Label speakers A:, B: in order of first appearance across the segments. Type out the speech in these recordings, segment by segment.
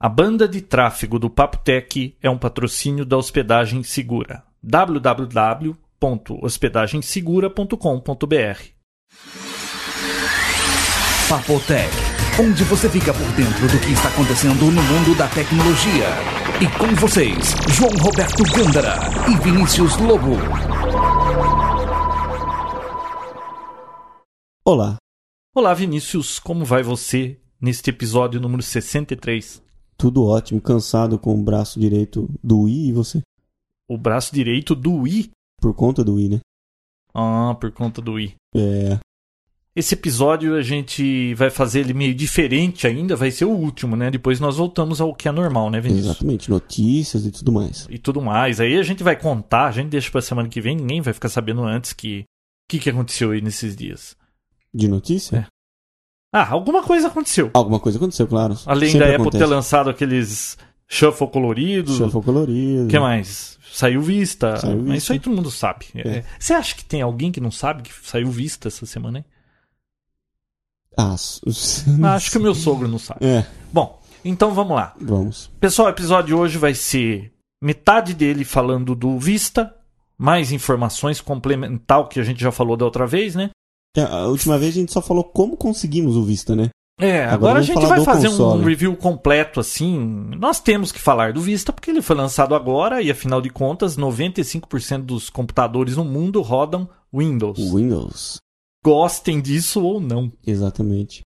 A: A banda de tráfego do Papo Tech é um patrocínio da Hospedagem Segura. www.hospedagensegura.com.br
B: Papotec, onde você fica por dentro do que está acontecendo no mundo da tecnologia. E com vocês, João Roberto Gândara e Vinícius Lobo.
C: Olá,
A: Olá, Vinícius, como vai você neste episódio número 63?
C: Tudo ótimo, cansado com o braço direito do Wii e você?
A: O braço direito do Wii.
C: Por conta do Wii, né?
A: Ah, por conta do Wii.
C: É,
A: Esse episódio a gente vai fazer ele meio diferente ainda, vai ser o último, né? Depois nós voltamos ao que é normal, né, Vinícius?
C: exatamente, notícias e tudo mais.
A: E tudo mais. Aí a gente vai contar, a gente deixa pra semana que vem, ninguém vai ficar sabendo antes que o que, que aconteceu aí nesses dias.
C: De notícia?
A: É. Ah, alguma coisa aconteceu.
C: Alguma coisa aconteceu, claro.
A: Além
C: Sempre
A: da Apple
C: acontece.
A: ter lançado aqueles shuffle coloridos.
C: Shuffle colorido.
A: O que mais? Saiu Vista.
C: Saiu
A: Mas
C: Vista.
A: isso aí todo mundo sabe.
C: É.
A: É. Você acha que tem alguém que não sabe que saiu Vista essa semana, hein?
C: Ah,
A: Ah, acho que o meu sogro não sabe.
C: É,
A: Bom, então vamos lá.
C: vamos.
A: Pessoal, o episódio de hoje vai ser metade dele falando do Vista, mais informações complementar o que a gente já falou da outra vez, né?
C: A última vez a gente só falou como conseguimos o Vista, né?
A: É, agora,
C: Agora
A: a gente vai fazer
C: console.
A: um review completo assim. Nós temos que falar do Vista porque ele foi lançado agora e afinal de contas, 95% dos computadores no mundo rodam Windows.
C: O Windows.
A: Gostem disso ou não.
C: Exatamente.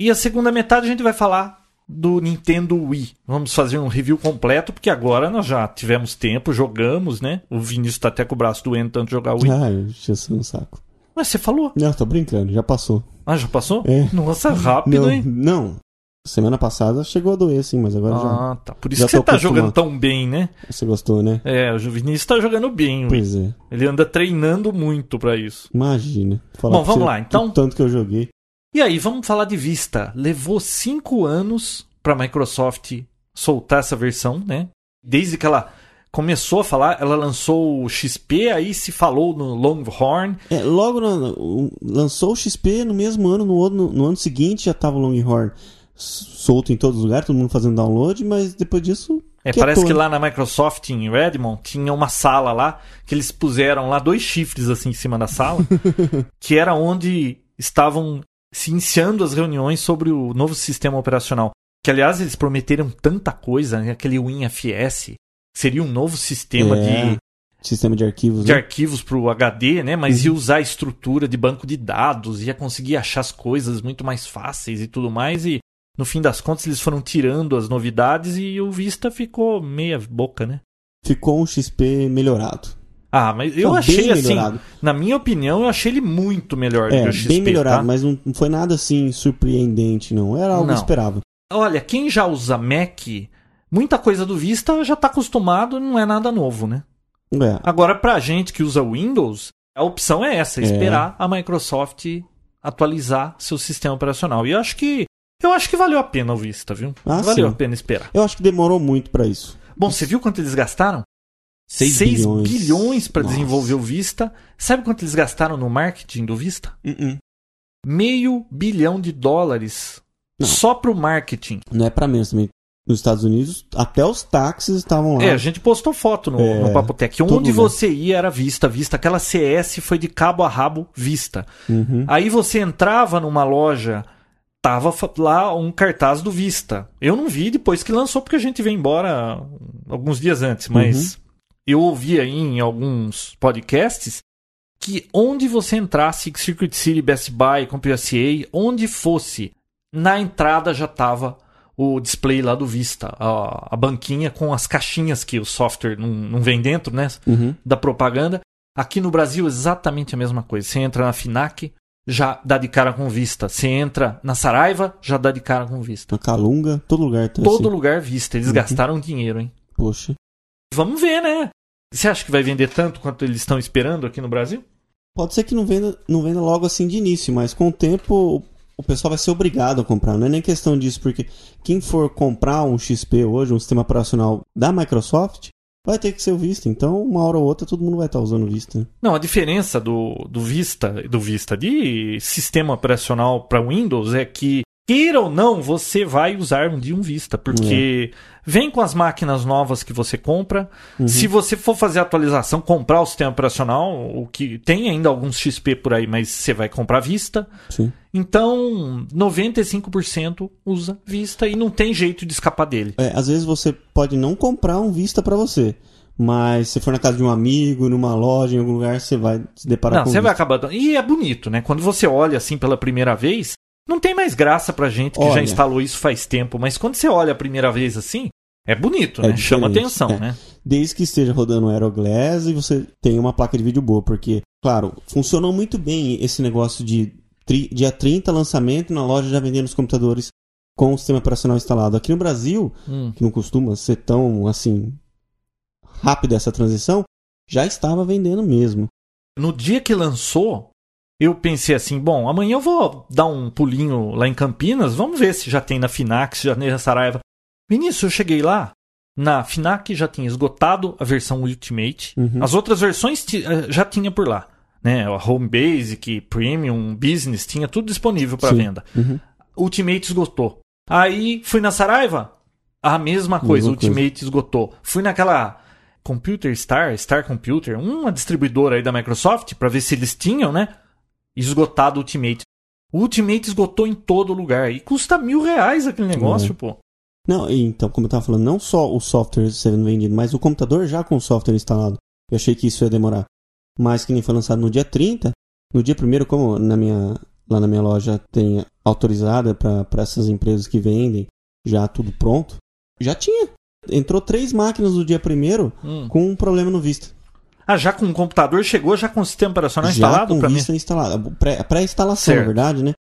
A: E a segunda metade a gente vai falar do Nintendo Wii. Vamos fazer um review completo porque agora nós já tivemos tempo, jogamos, né? O Vinícius tá até com o braço doendo tanto jogar Wii.
C: Ah, eu tinha sido um saco.
A: Mas você falou.
C: Não, tô brincando, já passou.
A: Ah, já passou?
C: É.
A: Nossa, rápido,
C: não,
A: hein?
C: não. Semana passada chegou a doer, sim, mas agora
A: Ah, tá. Por isso
C: já
A: que você tá
C: acostumado.
A: jogando tão bem, né?
C: já. Você gostou, né?
A: É, o Vinícius tá jogando bem.
C: Pois é.
A: Ele anda treinando muito pra isso.
C: Imagina.
A: Bom, vamos
C: você
A: lá, então.
C: Tanto que eu joguei.
A: E aí, vamos falar de Vista. Levou cinco anos pra Microsoft soltar essa versão, né? Desde que ela começou a falar, ela lançou o XP, aí se falou no Longhorn.
C: É, logo no- lançou o XP no mesmo ano, no, no, no ano seguinte já tava o Longhorn solto em todos os lugares, todo mundo fazendo download, mas depois disso.
A: É,
C: quietou,
A: parece que
C: né?
A: lá na Microsoft, em Redmond, tinha uma sala lá, que eles puseram lá dois chifres assim em cima da sala, que era onde estavam se iniciando as reuniões sobre o novo sistema operacional. Que, aliás, eles prometeram tanta coisa, né? aquele WinFS, seria um novo sistema
C: É,
A: de,
C: Sistema de arquivos.
A: de
C: né?
A: arquivos para o HD, né? Mas ia usar a estrutura de banco de dados, ia conseguir achar as coisas muito mais fáceis e tudo mais. E no fim das contas eles foram tirando as novidades e o Vista ficou meia boca, né?
C: Ficou um XP melhorado.
A: Ah, mas eu
C: Ficou
A: achei
C: bem
A: assim,
C: melhorado.
A: na minha opinião, eu achei ele muito melhor do
C: É,
A: que o XP.
C: bem melhorado,
A: tá?
C: mas não, não foi nada assim surpreendente, não. Era algo
A: Não.
C: esperável.
A: Olha, quem já usa Mac, muita coisa do Vista já tá acostumado, não é nada novo, né?
C: É,
A: Agora, pra gente que usa Windows, a opção é essa,
C: É.
A: esperar a Microsoft atualizar seu sistema operacional. E eu acho que eu acho que valeu a pena o Vista, viu?
C: Ah,
A: valeu
C: sim.
A: a pena esperar.
C: eu acho que demorou muito pra isso.
A: Bom, você viu quanto eles gastaram?
C: Seis
A: 6
C: bilhões.
A: bilhões para desenvolver o Vista. Sabe quanto eles gastaram no marketing do Vista?
C: Uh-uh.
A: Meio bilhão de dólares
C: Não.
A: só pro marketing.
C: Não é pra menos também. Nos Estados Unidos, até os táxis estavam lá.
A: É, a gente postou foto no,
C: É,
A: no Papotec. Onde você ia era Vista, Vista. Aquela CS foi de cabo a rabo Vista.
C: Uhum.
A: Aí você entrava numa loja, tava lá um cartaz do Vista. Eu não vi depois que lançou, porque a gente veio embora alguns dias antes, mas eu ouvi aí em alguns podcasts que onde você entrasse, Circuit City, Best Buy, CompUSA, onde fosse, na entrada já tava o display lá do Vista, a, a banquinha com as caixinhas que o software não, não vem dentro, né?
C: Uhum.
A: da propaganda. Aqui no Brasil, exatamente a mesma coisa. Você entra na FINAC, já dá de cara com vista. Você entra na Saraiva, já dá de cara com vista.
C: Na Calunga, todo lugar tá
A: Todo
C: assim.
A: lugar vista. Eles
C: Uhum.
A: gastaram dinheiro, hein?
C: Poxa.
A: Vamos ver, né? Você acha que vai vender tanto quanto eles estão esperando aqui no Brasil?
C: Pode ser que não venda, não venda logo assim de início, mas com o tempo o pessoal vai ser obrigado a comprar. Não é nem questão disso, porque quem for comprar um XP hoje, um sistema operacional da Microsoft, vai ter que ser o Vista. Então, uma hora ou outra, todo mundo vai estar usando o Vista. né?
A: Não, a diferença do, do Vista do Vista de sistema operacional para Windows é que queira ou não, você vai usar um dia um Vista, porque vem com as máquinas novas que você compra. Se você for fazer atualização, comprar o sistema operacional, o que tem ainda alguns XP por aí, mas você vai comprar Vista.
C: Sim.
A: Então, 95% usa Vista e não tem jeito de escapar dele.
C: É, às vezes você pode não comprar um Vista pra você, mas se for na casa de um amigo, numa loja, em algum lugar, você vai se deparar
A: Não,
C: com
A: você vai acabar. E é bonito, né? Quando você olha assim pela primeira vez, não tem mais graça pra gente que já
C: Olha.
A: instalou isso faz tempo, mas quando você olha a primeira vez assim, é bonito,
C: É
A: né? Chama atenção,
C: é.
A: né?
C: Desde que esteja rodando Aeroglass e você tem uma placa de vídeo boa, porque, claro, funcionou muito bem esse negócio de tri- dia 30 lançamento na loja já vendendo os computadores com o sistema operacional instalado. Aqui no Brasil,
A: Hum.
C: que não costuma ser tão assim rápida essa transição, já estava vendendo mesmo.
A: No dia que lançou, eu pensei assim, bom, amanhã eu vou dar um pulinho lá em Campinas, vamos ver se já tem na Finax, já tem na Saraiva. Vinícius, eu cheguei lá, na Finac já tinha esgotado a versão Ultimate,
C: Uhum.
A: as outras versões eh, já tinha por lá. Né? A Home Basic, Premium, Business, tinha tudo disponível para venda.
C: Uhum.
A: Ultimate esgotou. Aí fui na Saraiva, a mesma coisa,
C: Mesma coisa.
A: Ultimate esgotou. Fui naquela Computer Star, Star Computer, uma distribuidora aí da Microsoft, para ver se eles tinham, né? Esgotado o Ultimate. O Ultimate esgotou em todo lugar. E custa mil reais aquele negócio,
C: Uhum.
A: pô.
C: Não, então, como eu estava falando, não só o software sendo vendido, mas o computador já com o software instalado. Eu achei que isso ia demorar. Mas que nem foi lançado no dia 30, no dia primeiro, como na minha, lá na minha loja tem autorizada para essas empresas que vendem, já tudo pronto, já tinha. Entrou três máquinas no dia primeiro
A: Hum.
C: com um problema no Vista.
A: Ah, já com o computador chegou, já com o sistema operacional
C: já
A: instalado
C: com
A: para mim?
C: Vista instalado. Pré- Pré-instalação, na
A: Certo.
C: verdade, né?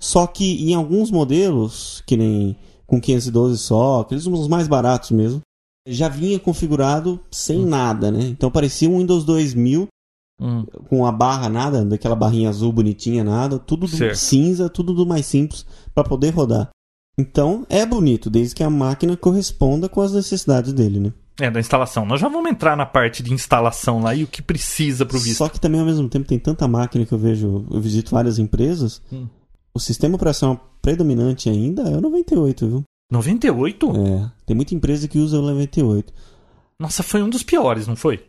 C: Só que em alguns modelos, que nem com 512 só, aqueles os mais baratos mesmo, já vinha configurado sem nada, né? Então parecia um Windows 2000
A: Hum.
C: com a barra nada, daquela barrinha azul bonitinha nada, tudo cinza, tudo do mais simples para poder rodar. Então é bonito, desde que a máquina corresponda com as necessidades dele, né?
A: É, da instalação. Nós já vamos entrar na parte de instalação lá e o que precisa pro Vista.
C: Só que também ao mesmo tempo tem tanta máquina que eu vejo, eu visito várias empresas,
A: Hum.
C: o sistema operacional predominante ainda é o 98, viu?
A: 98?
C: É, tem muita empresa que usa o 98.
A: Nossa, foi um dos piores, não foi?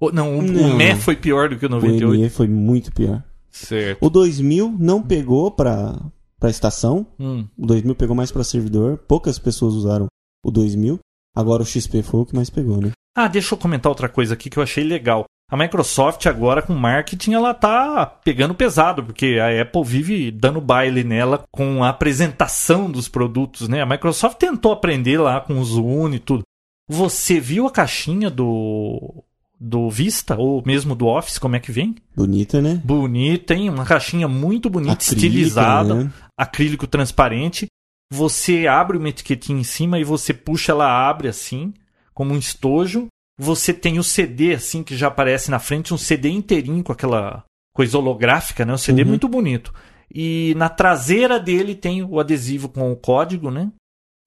A: O- não, o,
C: Não.
A: o ME foi pior do que o
C: O
A: 98.
C: ME foi muito pior.
A: Certo.
C: O 2000 não pegou para para estação,
A: Hum.
C: o 2000 pegou mais para servidor, poucas pessoas usaram o 2000. Agora o XP foi o que mais pegou, né?
A: Ah, deixa eu comentar outra coisa aqui que eu achei legal. A Microsoft agora com marketing ela tá pegando pesado, porque a Apple vive dando baile nela com a apresentação dos produtos, né? A Microsoft tentou aprender lá com o Zoom e tudo. Você viu a caixinha do do Vista ou mesmo do Office, como é que vem?
C: Bonita, né?
A: Bonita, hein? Uma caixinha muito bonita,
C: Acrílica,
A: estilizada,
C: né?
A: acrílico transparente. Você abre uma etiquetinha em cima e você puxa, ela abre assim, como um estojo. Você tem o CD assim que já aparece na frente, um CD inteirinho com aquela coisa holográfica, né? Um CD
C: Uhum.
A: muito bonito. E na traseira dele tem o adesivo com o código, né?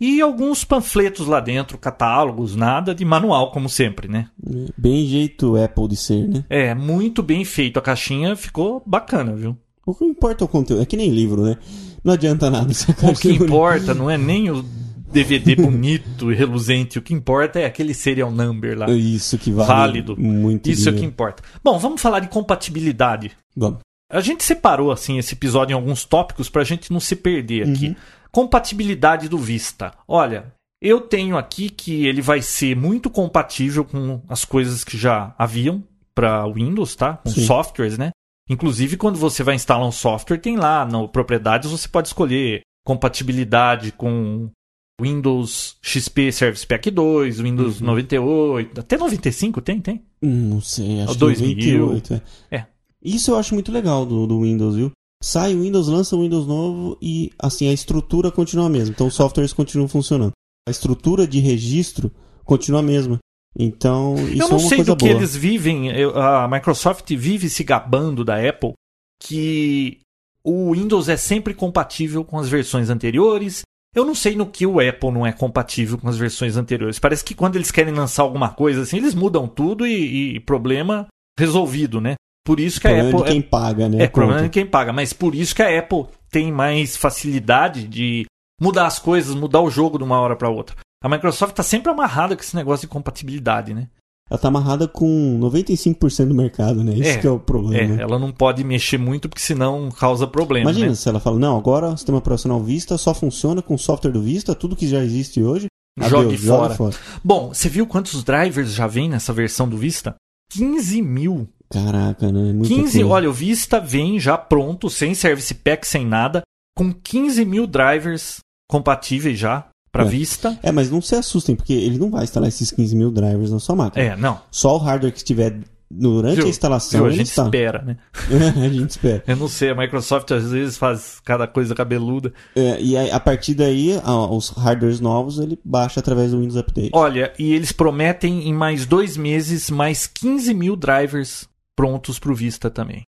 A: E alguns panfletos lá dentro, catálogos, nada de manual, como sempre, né?
C: Bem jeito Apple de ser, né?
A: É, muito bem feito. A caixinha ficou bacana, viu?
C: O que importa é o conteúdo. É que nem livro, né? Não adianta nada.
A: O que importa não é nem o DVD bonito e reluzente. O que importa é aquele serial number lá.
C: Isso que vale
A: Válido.
C: muito
A: Isso é o que
C: dinheiro.
A: importa. Bom, vamos falar de compatibilidade.
C: Vamos.
A: A gente separou assim esse episódio em alguns tópicos para a gente não se perder aqui.
C: Uhum.
A: Compatibilidade do Vista. Olha, eu tenho aqui que ele vai ser muito compatível com as coisas que já haviam para Windows, tá? Com
C: Sim.
A: softwares, né? Inclusive, quando você vai instalar um software, tem lá no Propriedades, você pode escolher compatibilidade com Windows XP Service Pack 2, Windows
C: Uhum.
A: 98, até 95 tem, tem.
C: Não sei, acho que
A: 2000.
C: 98, é.
A: É.
C: Isso eu acho muito legal do, do Windows, viu? Sai o Windows, lança o Windows novo e, assim, a estrutura continua a mesma. Então, os softwares continuam funcionando. A estrutura de registro continua a mesma. Então, isso
A: eu
C: é
A: não
C: uma
A: sei
C: coisa
A: do que
C: boa.
A: eles vivem. A Microsoft vive se gabando da Apple que o Windows é sempre compatível com as versões anteriores. Eu não sei no que o Apple não é compatível com as versões anteriores. Parece que quando eles querem lançar alguma coisa assim, eles mudam tudo e, e problema resolvido, né? Por isso que a
C: Problema
A: Apple
C: de quem paga, né?
A: é
C: a
A: problema
C: conta.
A: de quem paga, mas por isso que a Apple tem mais facilidade de mudar as coisas, mudar o jogo de uma hora para outra. A Microsoft tá sempre amarrada com esse negócio de compatibilidade, né?
C: Ela tá amarrada com 95% do mercado, né? Isso
A: É,
C: que é o problema.
A: É, ela não pode mexer muito porque senão causa problema,
C: Imagina
A: né?
C: se ela fala, não, agora o sistema operacional Vista só funciona com o software do Vista, tudo que já existe hoje,
A: Jogue
C: adeus,
A: fora.
C: fora.
A: Bom, você viu quantos drivers já vem nessa versão do Vista? 15 mil.
C: Caraca, né? Muita
A: 15,
C: coisa.
A: olha, o Vista vem já pronto, sem service pack, sem nada, com 15 mil drivers compatíveis já para
C: É.
A: Vista.
C: É, mas não se assustem, porque ele não vai instalar esses 15 mil drivers na sua máquina.
A: É, não.
C: Só o hardware que estiver durante
A: Viu?
C: a instalação,
A: Viu? A gente
C: está.
A: espera, né?
C: a gente espera.
A: Eu não sei, a Microsoft às vezes faz cada coisa cabeluda.
C: É, e aí, a partir daí, a- os hardwares novos, ele baixa através do Windows Update.
A: Olha, e eles prometem em mais dois meses mais 15 mil drivers prontos para o Vista também.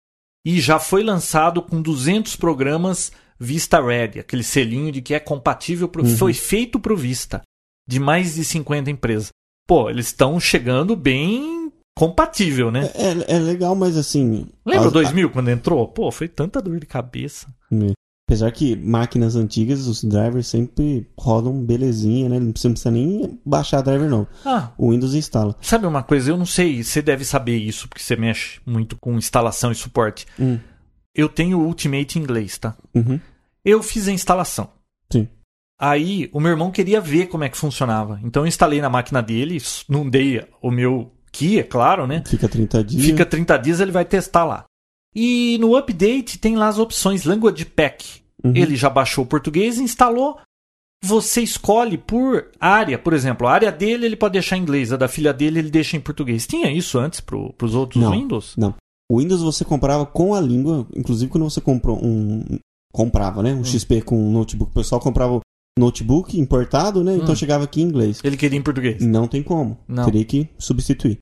A: E já foi lançado com 200 programas Vista Ready, aquele selinho de que é compatível, pro,
C: Uhum.
A: foi feito para o Vista, de mais de 50 empresas. Pô, eles estão chegando bem compatível, né?
C: É, é legal, mas assim.
A: Lembra
C: as-
A: 2000 quando entrou? Pô, foi tanta dor de cabeça.
C: É. Apesar que máquinas antigas, os drivers sempre rodam belezinha, né? Não precisa nem baixar driver, não.
A: Ah,
C: O Windows instala.
A: sabe uma coisa? Eu não sei, você deve saber isso, porque você mexe muito com instalação e suporte.
C: Hum.
A: Eu tenho o Ultimate em inglês, tá?
C: Uhum.
A: Eu fiz a instalação.
C: Sim.
A: Aí o meu irmão queria ver como é que funcionava. Então eu instalei na máquina dele, não dei o meu key, é claro, né?
C: Fica 30 dias.
A: Fica 30 dias, ele vai testar lá. E no update tem lá as opções Language Pack.
C: Uhum.
A: Ele já baixou o português, instalou. Você escolhe por área, por exemplo, a área dele ele pode deixar em inglês, a da filha dele ele deixa em português. Tinha isso antes para os outros
C: Não.
A: Windows?
C: Não. O Windows você comprava com a língua, inclusive quando você comprou um. Comprava, né? Um
A: Hum.
C: XP com um notebook. O pessoal comprava notebook importado, né? Então
A: Hum.
C: chegava aqui em inglês.
A: Ele queria em português.
C: Não tem como.
A: Não.
C: Teria que substituir.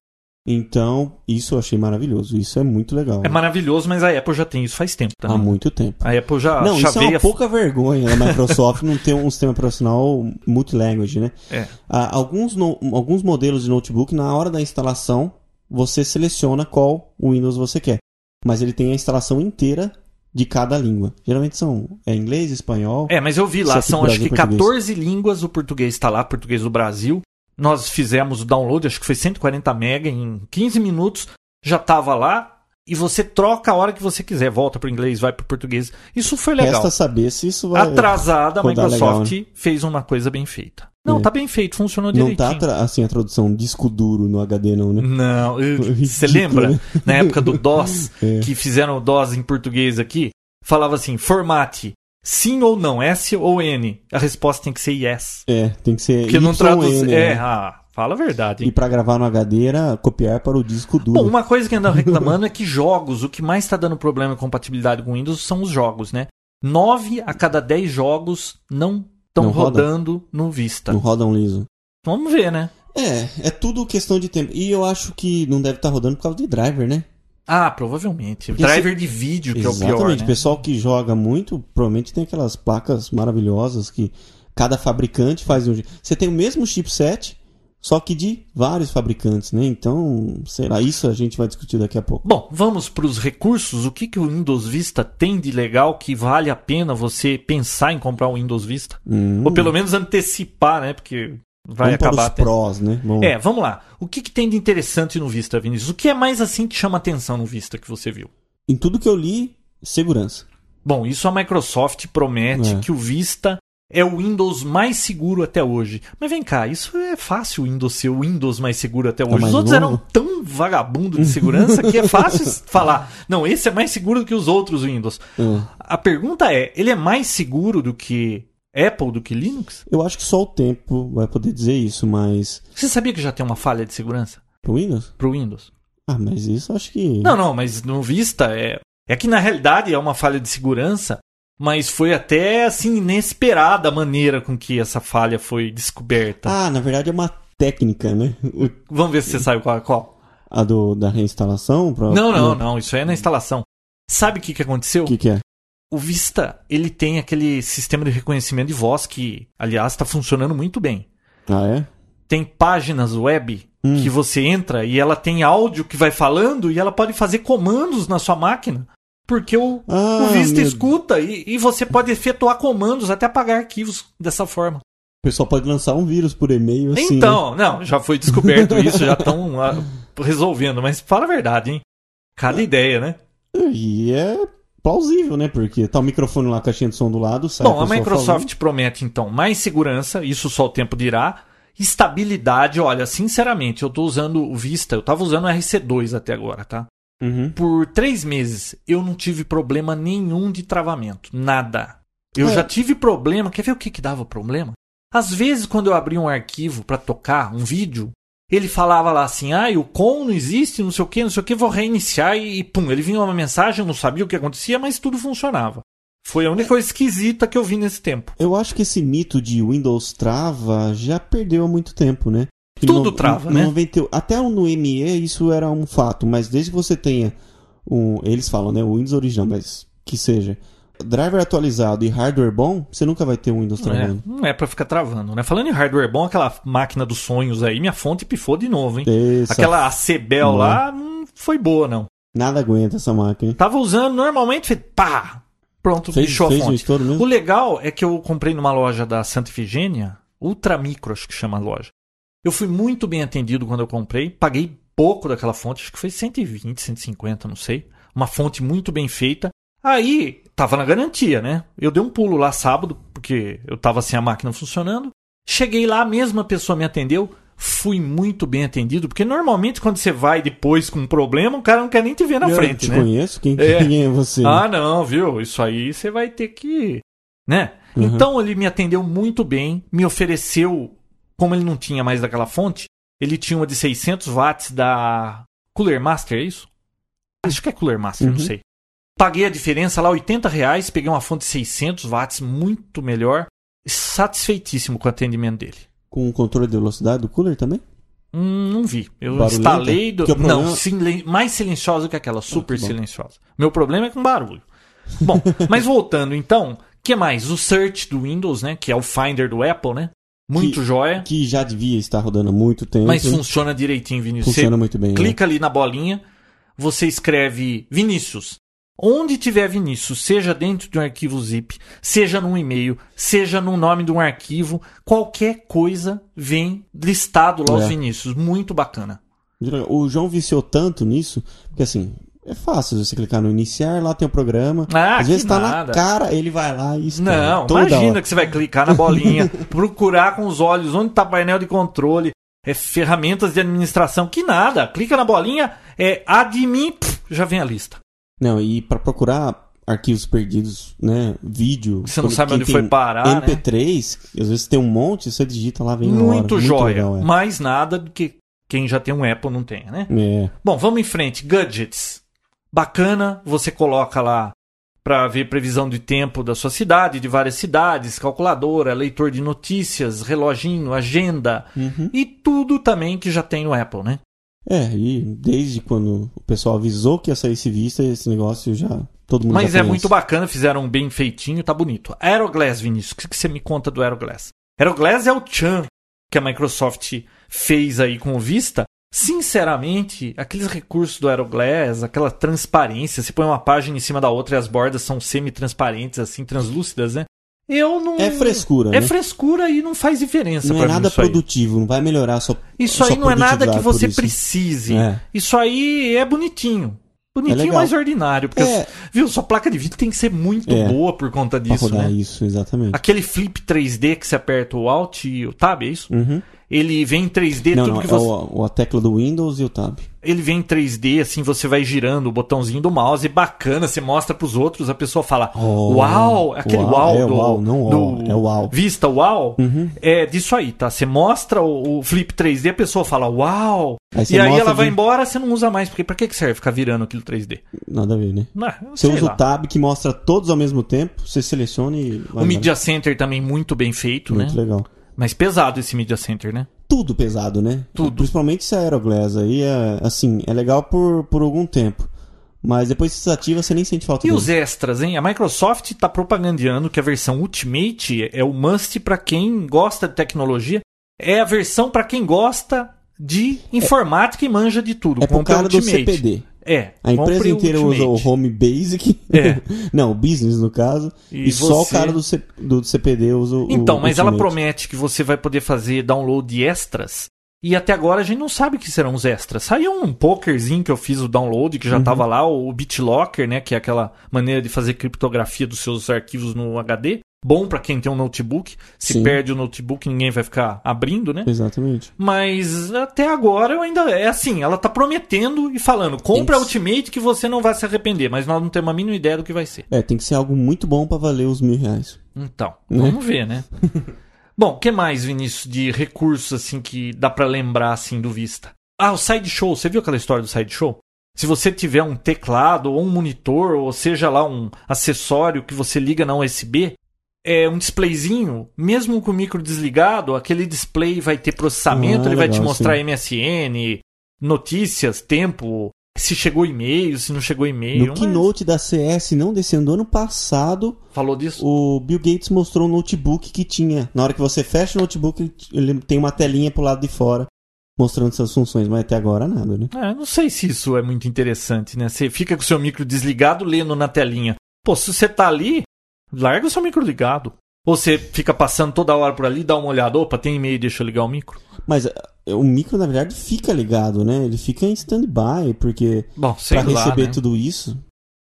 C: Então, isso eu achei maravilhoso. Isso é muito legal.
A: É maravilhoso, mas a Apple já tem isso faz tempo
C: Há muito tempo.
A: A Apple já
C: não, isso é uma pouca vergonha a Microsoft não ter um sistema operacional multilanguage, né?
A: É.
C: Ah, alguns, no- alguns modelos de notebook, na hora da instalação, você seleciona qual Windows você quer. Mas ele tem a instalação inteira de cada língua. Geralmente são é inglês, espanhol.
A: É, mas eu vi lá, são
C: pro
A: acho que
C: Brasil, português.
A: 14 línguas, o português está lá, português do Brasil. Nós fizemos o download, acho que foi 140 mega em 15 minutos, já estava lá. E você troca a hora que você quiser, volta para o inglês, vai para o português. Isso foi legal.
C: Resta saber se isso vai.
A: Atrasada, a Microsoft
C: legal,
A: fez uma coisa bem feita. Não,
C: É.
A: tá bem feito, funcionou
C: Não
A: direitinho.
C: tá tra- assim a tradução disco duro no HD, não, né?
A: Não,
C: Ridículo,
A: você lembra?
C: né?
A: Na época do DOS,
C: É.
A: que fizeram o DOS em português aqui, falava assim, formate, sim ou não, S ou N. A resposta tem que ser yes.
C: É, tem que ser.
A: Porque não traduz.
C: né?
A: É, ah, fala a verdade.
C: E
A: hein?
C: pra gravar no HD era copiar para o disco duro.
A: Bom, uma coisa que andam reclamando é que jogos, o que mais está dando problema em compatibilidade com Windows são os jogos, né? Nove a cada dez jogos não estão
C: roda?
A: rodando no Vista.
C: Não rodam liso.
A: Vamos ver, né?
C: É, é tudo questão de tempo. E eu acho que não deve estar rodando por causa de driver, né?
A: Ah, provavelmente.
C: Porque
A: Driver de vídeo, que é o
C: Exatamente.
A: pior,
C: O
A: né?
C: pessoal que joga muito, provavelmente tem aquelas placas maravilhosas que cada fabricante faz um. Você tem o mesmo chipset, só que de vários fabricantes, né? Então, sei lá, isso a gente vai discutir daqui a pouco.
A: Bom, vamos para os recursos. O que, que o Windows Vista tem de legal que vale a pena você pensar em comprar o Windows Vista?
C: Hum,
A: Ou pelo menos antecipar, né? Porque vai
C: vamos para
A: acabar
C: os
A: tendo-
C: prós, né? Vamos-
A: É, vamos lá. O que, que tem de interessante no Vista, Vinícius? O que é mais assim que chama atenção no Vista que você viu?
C: Em tudo que eu li, segurança.
A: Bom, isso a Microsoft promete
C: É.
A: que o Vista é o Windows mais seguro até hoje. Mas vem cá, isso é fácil o Windows ser o Windows mais seguro até hoje. Os
C: mais
A: outros
C: novo?
A: eram tão vagabundo de segurança que é fácil falar. Não, esse é mais seguro do que os outros Windows.
C: É.
A: A pergunta é, ele é mais seguro do que Apple, do que Linux?
C: Eu acho que só o tempo vai poder dizer isso, mas.
A: Você sabia que já tem uma falha de segurança
C: Pro Windows?
A: pro Windows?
C: Ah, mas isso eu acho que.
A: Não, não, mas no Vista é. É que na realidade é uma falha de segurança, mas foi até assim inesperada a maneira com que essa falha foi descoberta.
C: Ah, na verdade é uma técnica, né? O-
A: Vamos ver se você sabe qual é qual.
C: A do, da reinstalação? Pra...
A: Não, não, não, isso aí é na instalação. Sabe o que, que aconteceu?
C: O que, que é?
A: O Vista, ele tem aquele sistema de reconhecimento de voz que, aliás, está funcionando muito bem.
C: Ah, é?
A: Tem páginas web
C: Hum.
A: que você entra e ela tem áudio que vai falando e ela pode fazer comandos na sua máquina. Porque o,
C: Ah,
A: o Vista
C: meu-
A: escuta e, e você pode efetuar comandos, até apagar arquivos dessa forma.
C: O pessoal pode lançar um vírus por e-mail assim. né?
A: então, não, já foi descoberto isso, já estão resolvendo, mas fala a verdade, hein? Cada ideia, né?
C: E é plausível, né? Porque tá o microfone lá, a caixinha de som do lado, sai
A: Bom, a
C: pessoa
A: Microsoft promete então mais segurança, isso só o tempo dirá. Estabilidade, olha, sinceramente, eu tô usando o Vista, eu tava usando o RC2 até agora, tá?
C: Uhum.
A: Por três meses eu não tive problema nenhum de travamento. Nada. Eu
C: É.
A: já tive problema. Quer ver o que, que dava problema? Às vezes, quando eu abria um arquivo para tocar um vídeo, ele falava lá assim: ah, o com não existe, não sei o que, não sei o que, vou reiniciar e, e pum, ele vinha uma mensagem, eu não sabia o que acontecia, mas tudo funcionava. Foi a única coisa esquisita que eu vi nesse tempo.
C: Eu acho que esse mito de Windows trava já perdeu há muito tempo, né?
A: Tudo
C: no-
A: trava,
C: no
A: né?
C: 90 até no ME isso era um fato, mas desde que você tenha um, eles falam, né, o Windows original, mas que seja driver atualizado e hardware bom, você nunca vai ter um Windows
A: É,
C: travando.
A: não é pra ficar travando, né? Falando em hardware bom, aquela máquina dos sonhos aí, minha fonte pifou de novo, hein?
C: Essa-
A: Aquela ACBEL
C: Não.
A: lá não foi boa, não.
C: Nada aguenta essa máquina.
A: Tava usando normalmente, fez pá! Pronto,
C: Fez,
A: bichou a
C: fez um
A: fonte.
C: estouro
A: O legal é que eu comprei numa loja da Santa Ifigênia, Ultra Micro, acho que chama a loja. Eu fui muito bem atendido quando eu comprei, paguei pouco daquela fonte, acho que foi 120, 150, não sei. Uma fonte muito bem feita. Aí, tava na garantia, né? Eu dei um pulo lá sábado, porque eu tava sem a máquina funcionando. Cheguei lá, a mesma pessoa me atendeu. Fui muito bem atendido, porque normalmente quando você vai depois com um problema, o cara não quer nem te ver na
C: eu
A: frente,
C: te
A: né?
C: conheço? Quem,
A: É.
C: quem é você?
A: Ah, não, viu? Isso aí você vai ter que. Né?
C: Uhum.
A: Então ele me atendeu muito bem, me ofereceu, como ele não tinha mais daquela fonte, ele tinha uma de 600 watts da Cooler Master, é isso? Acho que é Cooler Master,
C: Uhum.
A: não sei. Paguei a diferença lá, 80 reais, peguei uma fonte de 600 watts, muito melhor. Satisfeitíssimo com o atendimento dele.
C: Com o controle de velocidade do cooler também?
A: Hum, não vi. Eu
C: Barulhenta?
A: instalei. Do...
C: Problema-
A: Não, silen- mais silenciosa que aquela, super
C: bom.
A: silenciosa. Meu problema é com barulho. Bom, mas voltando então, que mais? O search do Windows, né? Que é o Finder do Apple, né? Muito
C: Que-
A: joia.
C: Que já devia estar rodando há muito tempo.
A: Mas funciona direitinho, Vinícius.
C: Funciona
A: Você
C: muito bem. né?
A: clica ali na bolinha, você escreve Vinícius. Onde tiver Vinícius, seja dentro de um arquivo zip, seja num e-mail, seja no nome de um arquivo, qualquer coisa vem listado lá os
C: É.
A: Vinícius. Muito bacana.
C: O João viciou tanto nisso, porque assim, é fácil você clicar no iniciar, lá tem o programa.
A: Ah,
C: Às vezes tá
A: nada.
C: na cara, ele vai lá e escreve.
A: Não, imagina
C: hora.
A: que você vai clicar na bolinha, procurar com os olhos onde está painel de controle, é, ferramentas de administração, que nada. Clica na bolinha, é admin, já vem a lista.
C: Não, e pra procurar arquivos perdidos, né, vídeo...
A: Você não sabe onde foi parar, né?
C: MP3, às vezes tem um monte, você digita lá, vem na hora.
A: Muito joia.
C: legal, é.
A: Mais nada do que quem já tem um Apple não tem, né?
C: É.
A: Bom, vamos em frente. Gadgets. Bacana, você coloca lá para ver previsão de tempo da sua cidade, de várias cidades, calculadora, leitor de notícias, reloginho, agenda
C: Uhum.
A: e tudo também que já tem no Apple, né?
C: É, e desde quando o pessoal avisou que ia sair esse vista, esse negócio já... Todo mundo
A: Mas é muito bacana, fizeram bem feitinho, tá bonito. Aeroglass, Vinícius, o que você me conta do Aeroglass? Aeroglass é o Chan que a Microsoft fez aí com o Vista. Sinceramente, aqueles recursos do Aeroglass, aquela transparência, você põe uma página em cima da outra e as bordas são semi-transparentes, assim, translúcidas, né? Eu não.
C: É frescura,
A: É
C: né?
A: frescura e não faz diferença
C: Não
A: pra
C: é nada
A: isso aí.
C: produtivo, não vai melhorar a sua
A: Isso
C: a sua
A: aí não é nada que você precise.
C: É.
A: Isso aí é bonitinho. Bonitinho,
C: legal.
A: mas ordinário. Porque,
C: É.
A: viu, sua placa de vídeo tem que ser muito
C: É.
A: boa por conta
C: Pra
A: disso,
C: rodar
A: né?
C: isso, exatamente.
A: Aquele flip 3D que você aperta o Alt e o Tab, é isso?
C: Uhum.
A: Ele vem em 3D,
C: Não,
A: tudo
C: não,
A: que
C: é
A: você.
C: o, a tecla do Windows e o Tab.
A: Ele vem em 3D, assim, você vai girando o botãozinho do mouse, bacana, você mostra pros outros, a pessoa fala,
C: Oh,
A: uau, aquele
C: uau,
A: uau,
C: é
A: do,
C: uau, não
A: do
C: é uau.
A: Vista uau,
C: Uhum.
A: é disso aí, tá? Você mostra o, o flip 3D, a pessoa fala, uau,
C: Aí
A: e aí ela vai
C: de-
A: embora, você não usa mais, porque pra que serve ficar virando aquilo 3D?
C: Nada a ver, né?
A: Não,
C: Você usa
A: lá.
C: o Tab que mostra todos ao mesmo tempo, você seleciona e. vai
A: O Media. Center também muito bem feito,
C: Muito
A: né?
C: legal.
A: Mas pesado esse Media Center, né?
C: Tudo pesado, né?
A: Tudo.
C: Principalmente esse Aeroglass aí, é, assim, é legal por, por algum tempo. Mas depois que você ativa, você nem sente falta
A: E
C: dele.
A: os extras, hein? A Microsoft está propagandeando que a versão Ultimate é o must para quem gosta de tecnologia. É a versão para quem gosta de informática e manja de tudo.
C: É pro
A: Compre
C: cara do
A: Ultimate.
C: CPD.
A: É.
C: A empresa inteira usa o. Home Basic.
A: É.
C: Não, o Business no caso.
A: E
C: E, só o
A: você-
C: cara do, C- do CPD usa o
A: Então, mas ela
C: Ultimate.
A: promete que você vai poder fazer download de extras. E até agora a gente não sabe o que serão os extras. Saiu um pokerzinho que eu fiz o download, que já
C: Uhum.
A: tava lá, o BitLocker, né? Que é aquela maneira de fazer criptografia dos seus arquivos no HD. Bom pra quem tem um notebook. Se
C: Sim.
A: perde o notebook, ninguém vai ficar abrindo, né?
C: Exatamente.
A: Mas até agora eu ainda. É assim, ela tá prometendo e falando: compra
C: Isso.
A: Ultimate que você não vai se arrepender. Mas nós não temos a mínima ideia do que vai ser.
C: É, tem que ser algo muito bom pra valer os mil reais.
A: Então,
C: Né?
A: vamos ver, né? Bom, o que mais, Vinícius, de recursos assim que dá pra lembrar assim do Vista? Ah, o Sideshow. Você viu aquela história do Sideshow? Se você tiver um teclado ou um monitor, ou seja lá um acessório que você liga na USB, é um displayzinho, mesmo com o micro desligado, aquele display vai ter processamento,
C: Ah,
A: ele vai te
C: legal,
A: mostrar
C: sim.
A: MSN, notícias, tempo, se chegou e-mail, se não chegou e-mail.
C: No
A: mas-
C: keynote da CS, não desse ano, do ano passado,
A: Falou disso?
C: o Bill Gates mostrou um notebook que tinha. Na hora que você fecha o notebook, ele- ele tem uma telinha pro lado de fora mostrando essas funções, mas até agora nada, né?
A: É, não sei se isso é muito interessante, né? Você fica com o seu micro desligado lendo na telinha. Pô, se você tá ali, larga o seu micro ligado. Ou você fica passando toda hora por ali, dá uma olhada, opa, tem e-mail, deixa eu ligar o micro.
C: Mas eh, o micro, na verdade, fica ligado, né? Ele fica em stand-by, porque
A: lá,
C: receber
A: né?
C: tudo isso.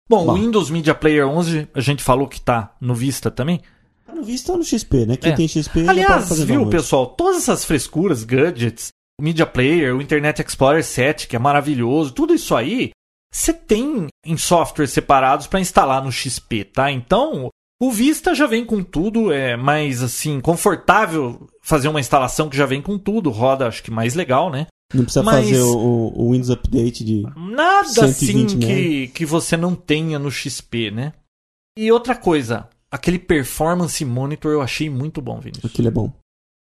A: Bom,
C: Bom.
A: o Windows Media Player 11, a gente falou que tá no Vista também.
C: Tá no visto tá no XP, né? Quem
A: É.
C: tem XP
A: Aliás, viu, pessoal, todas essas frescuras, gadgets, o Media Player, o Internet Explorer 7, que é maravilhoso, tudo isso aí, você tem em softwares separados para instalar no XP, tá? Então, o Vista já vem com tudo, é mais assim, confortável fazer uma instalação que já vem com tudo, roda acho que mais legal, né?
C: Não precisa
A: mas-
C: fazer o, o Windows Update de.
A: Nada
C: 120
A: assim que, que você não tenha no XP, né? E outra coisa, aquele Performance Monitor eu achei muito bom, Vinícius.
C: Aquilo é bom.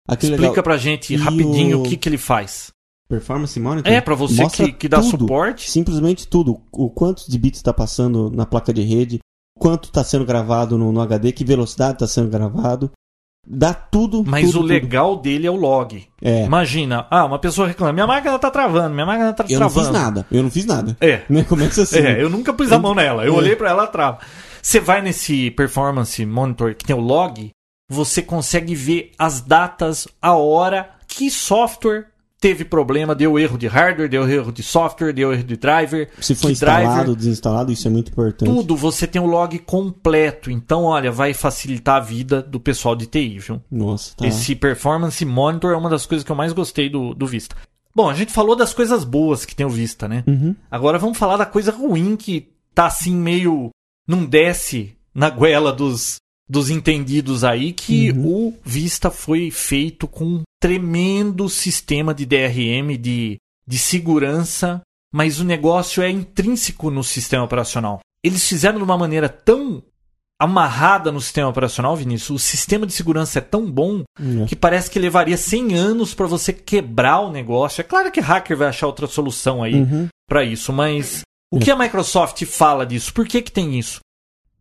C: Aquilo é
A: Explica
C: legal.
A: pra gente
C: E
A: rapidinho
C: o-
A: o que, que ele faz.
C: Performance Monitor.
A: É, pra você
C: mostra
A: que, que dá
C: tudo.
A: suporte.
C: Simplesmente tudo. O quanto de bits está passando na placa de rede, quanto está sendo gravado no, no HD, que velocidade está sendo gravado. Dá tudo.
A: Mas
C: tudo,
A: o
C: tudo.
A: legal dele é o log.
C: É.
A: Imagina, ah, uma pessoa reclama, minha máquina tá travando, minha máquina tá
C: Eu não
A: travando.
C: fiz nada. Eu não fiz nada.
A: É,
C: Né? Começa assim.
A: é, eu nunca pus a mão nela. Eu
C: É.
A: olhei pra ela, ela trava. Você vai nesse Performance Monitor que tem o log, você consegue ver as datas, a hora, que software teve problema, deu erro de hardware, deu erro de software, deu erro de driver,
C: Se
A: que
C: instalado, desinstalado, isso é muito importante.
A: tudo, você tem o log completo. Então, olha, vai facilitar a vida do pessoal de TI, viu?
C: Nossa, tá.
A: Esse Performance Monitor é uma das coisas que eu mais gostei do, do Vista. Bom, a gente falou das coisas boas que tem o Vista, né?
C: Uhum.
A: Agora vamos falar da coisa ruim que tá assim meio. não desce na goela dos, dos entendidos aí, que
C: Uhum.
A: o Vista foi feito com um tremendo sistema de DRM, de, de segurança, mas o negócio é intrínseco no sistema operacional. Eles fizeram de uma maneira tão amarrada no sistema operacional, Vinícius, o sistema de segurança é tão bom
C: É.
A: que parece que levaria 100 anos para você quebrar o negócio. É claro que hacker vai achar outra solução aí
C: Uhum.
A: para isso, mas o que a Microsoft fala disso? Por que, que tem isso?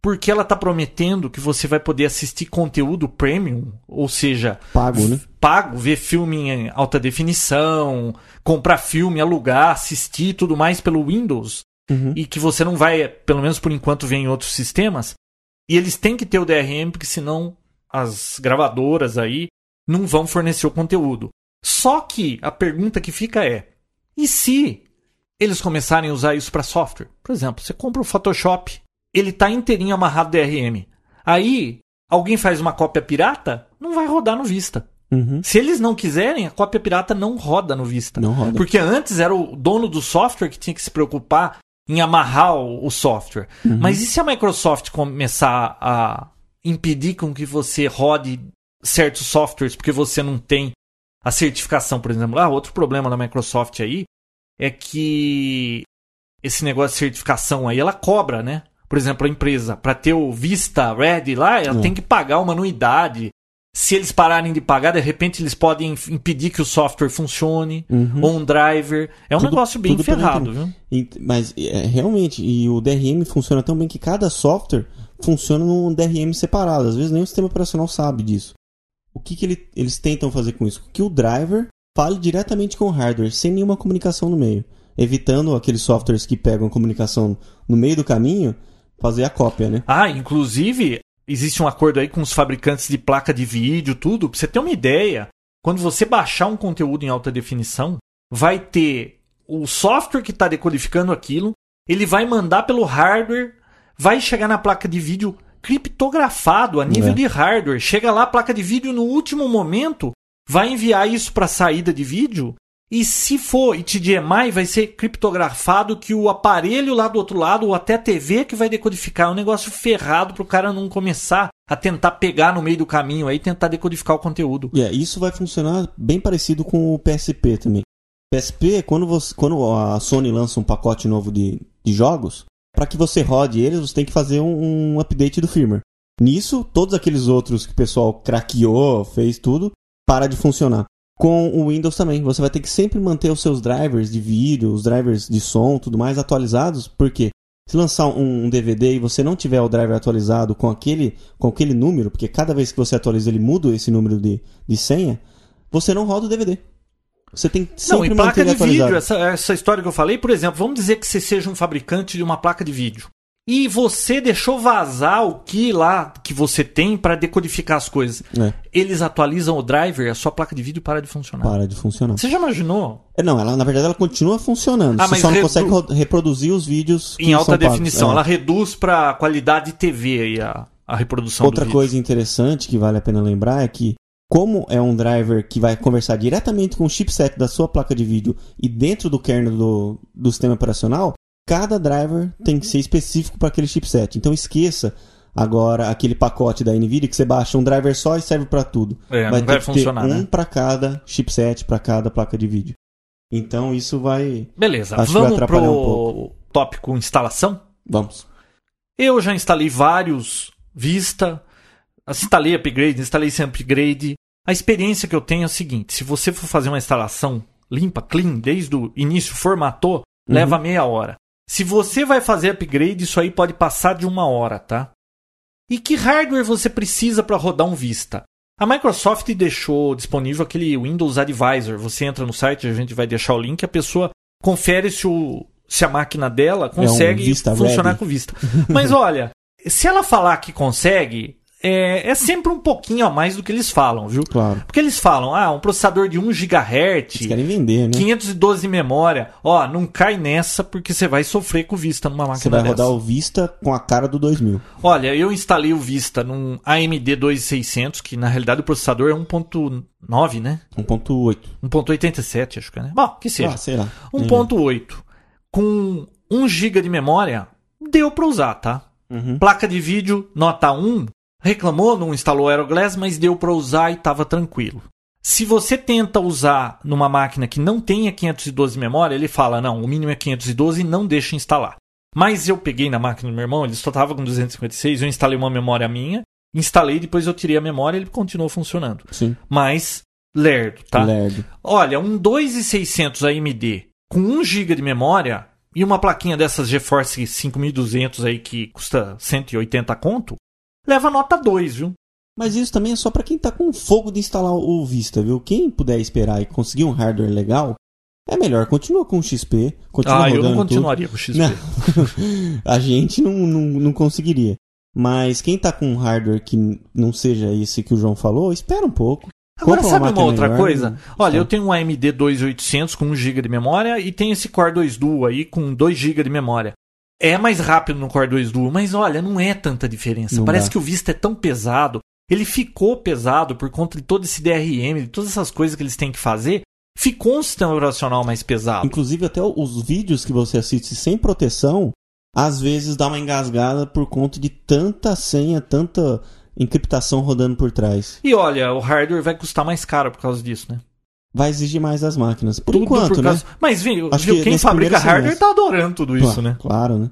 A: Porque ela está prometendo que você vai poder assistir conteúdo premium, ou seja,
C: Pago, né?
A: pago, ver filme em alta definição, comprar filme, alugar, assistir tudo mais pelo Windows
C: Uhum.
A: e que você não vai, pelo menos por enquanto, ver em outros sistemas. E eles têm que ter o DRM, porque senão as gravadoras aí não vão fornecer o conteúdo. Só que a pergunta que fica é: e se eles começarem a usar isso para software? Por exemplo, você compra o Photoshop, ele está inteirinho amarrado DRM. Aí, alguém faz uma cópia pirata, não vai rodar no Vista.
C: Uhum.
A: Se eles não quiserem, a cópia pirata não roda no Vista.
C: Não roda.
A: Porque antes era o dono do software que tinha que se preocupar em amarrar o, o software.
C: Uhum.
A: Mas e se a Microsoft começar a impedir com que você rode certos softwares porque você não tem a certificação, por exemplo? Ah, outro problema da Microsoft aí é que esse negócio de certificação aí, ela cobra, né? Por exemplo, a empresa, para ter o Vista Ready lá, ela
C: É.
A: tem que pagar uma anuidade. Se eles pararem de pagar, de repente eles podem impedir que o software funcione,
C: Uhum.
A: ou um driver. É um
C: Tudo-
A: negócio bem ferrado, viu?
C: E- mas é, realmente, e o DRM funciona tão bem que cada software funciona num DRM separado. Às vezes nem o sistema operacional sabe disso. O que, que ele- eles tentam fazer com isso? Que o driver fale diretamente com o hardware, sem nenhuma comunicação no meio. Evitando aqueles softwares que pegam a comunicação no meio do caminho, fazer a cópia, né?
A: Ah, inclusive, existe um acordo aí com os fabricantes de placa de vídeo, tudo. Pra você ter uma ideia, quando você baixar um conteúdo em alta definição, vai ter o software que está decodificando aquilo, ele vai mandar pelo hardware, vai chegar na placa de vídeo criptografado a nível
C: É.
A: de hardware. Chega lá, a placa de vídeo no último momento vai enviar isso para saída de vídeo. E se for HDMI, vai ser criptografado que o aparelho lá do outro lado, ou até a TV que vai decodificar, é um negócio ferrado pro cara não começar a tentar pegar no meio do caminho aí tentar decodificar o conteúdo.
C: É, isso vai funcionar bem parecido com o PSP também. PSP, quando, você, quando a Sony lança um pacote novo de, de jogos, para que você rode eles, você tem que fazer um, um update do firmware. Nisso, todos aqueles outros que o pessoal craqueou, fez tudo, para de funcionar. Com o Windows também, você vai ter que sempre manter os seus drivers de vídeo, os drivers de som, tudo mais atualizados, porque se lançar um, DVD e você não tiver o driver atualizado com aquele, com aquele número, porque cada vez que você atualiza ele muda esse número de, de senha, você não roda o DVD. Você tem que
A: Não,
C: sempre
A: e
C: manter
A: placa de vídeo, essa, essa história que eu falei, por exemplo, vamos dizer que você seja um fabricante de uma placa de vídeo. E você deixou vazar o que lá que você tem para decodificar as coisas.
C: É,
A: Eles atualizam o driver, a sua placa de vídeo para de funcionar.
C: para de funcionar.
A: Você já imaginou?
C: É, Não, ela, na verdade ela continua funcionando.
A: Ah,
C: você só não
A: redu-
C: consegue ro- reproduzir os vídeos
A: Em alta definição.
C: É.
A: Ela reduz para qualidade de TV aí a, a reprodução
C: Outra coisa interessante que vale a pena lembrar é que, como é um driver que vai conversar diretamente com o chipset da sua placa de vídeo e dentro do kernel do, do sistema operacional, cada driver tem que ser específico para aquele chipset. Então esqueça agora aquele pacote da NVIDIA que você baixa um driver só e serve para tudo.
A: É,
C: vai
A: não
C: ter
A: vai
C: que
A: funcionar,
C: ter um
A: né?
C: para cada chipset, para cada placa de vídeo. Então isso vai.
A: Beleza,
C: Acho que vai
A: vamos
C: atrapalhar
A: pro
C: um
A: tópico instalação?
C: Vamos.
A: Eu já instalei vários Vista, instalei upgrade, instalei sem upgrade. A experiência que eu tenho é a seguinte: se você for fazer uma instalação limpa, clean, desde o início, formatou, leva meia hora. Se você vai fazer upgrade, isso aí pode passar de uma hora, tá? E que hardware você precisa para rodar um Vista? A Microsoft deixou disponível aquele Windows Advisor. Você entra no site, a gente vai deixar o link, a pessoa confere se, o, se a máquina dela consegue
C: Vista
A: funcionar
C: Ready.
A: com Vista. Mas olha, se ela falar que consegue, é, é sempre um pouquinho a mais do que eles falam, viu?
C: Claro.
A: Porque eles falam, ah, um processador de 1 GHz,
C: Eles querem vender, né?
A: 512 de memória. Ó, não cai nessa porque você vai sofrer com o Vista numa máquina
C: Você vai
A: dessa.
C: rodar o Vista com a cara do 2000.
A: Olha, eu instalei o Vista num AMD 2600, que na realidade o processador é 1.9, né?
C: 1.8.
A: 1.87, acho que é, né? Bom, que seja.
C: Ah, sei lá.
A: 1.8 com 1 GB de memória, deu pra usar, tá?
C: Uhum.
A: Placa de vídeo nota 1, reclamou, não instalou Aeroglass, mas deu pra usar e tava tranquilo. Se você tenta usar numa máquina que não tenha 512 de memória, ele fala: não, o mínimo é 512 e não deixa instalar. Mas eu peguei na máquina do meu irmão, ele só tava com 256, eu instalei uma memória minha, instalei, depois eu tirei a memória e ele continuou funcionando.
C: Sim.
A: Mas, lerdo, tá?
C: Lerdo.
A: Olha, um 2600 AMD com 1 GB de memória e uma plaquinha dessas GeForce 5200 aí que custa 180 conto, leva nota 2, viu?
C: Mas isso também é só pra quem tá com fogo de instalar o Vista, viu? Quem puder esperar e conseguir um hardware legal, é melhor. Continua com o XP, continua
A: ah, eu não
C: tudo.
A: continuaria com o XP.
C: A gente não, não, não conseguiria. Mas quem tá com um hardware que não seja esse que o João falou, espera um pouco.
A: Agora,
C: Compra
A: sabe uma
C: máquina
A: outra
C: melhor,
A: coisa?
C: né?
A: Olha,
C: Só.
A: eu tenho um AMD 2800 com 1 GB de memória e tenho esse Core 2 Duo aí com 2 GB de memória. É mais rápido no Core 2 Duo, mas olha, não é tanta diferença.
C: Não
A: Parece
C: dá.
A: que o Vista é tão pesado. Ele ficou pesado por conta de todo esse DRM, de todas essas coisas que eles têm que fazer. Ficou um sistema operacional mais pesado.
C: Inclusive, até os vídeos que você assiste sem proteção, às vezes dá uma engasgada por conta de tanta senha, tanta encriptação rodando por trás.
A: E olha, o hardware vai custar mais caro por causa disso, né?
C: Vai exigir mais das máquinas. Por
A: Tudo
C: enquanto,
A: por
C: né?
A: causa- Mas viu,
C: Acho
A: viu
C: que
A: quem fabrica hardware tá adorando tudo isso,
C: Claro,
A: né?
C: Claro, né?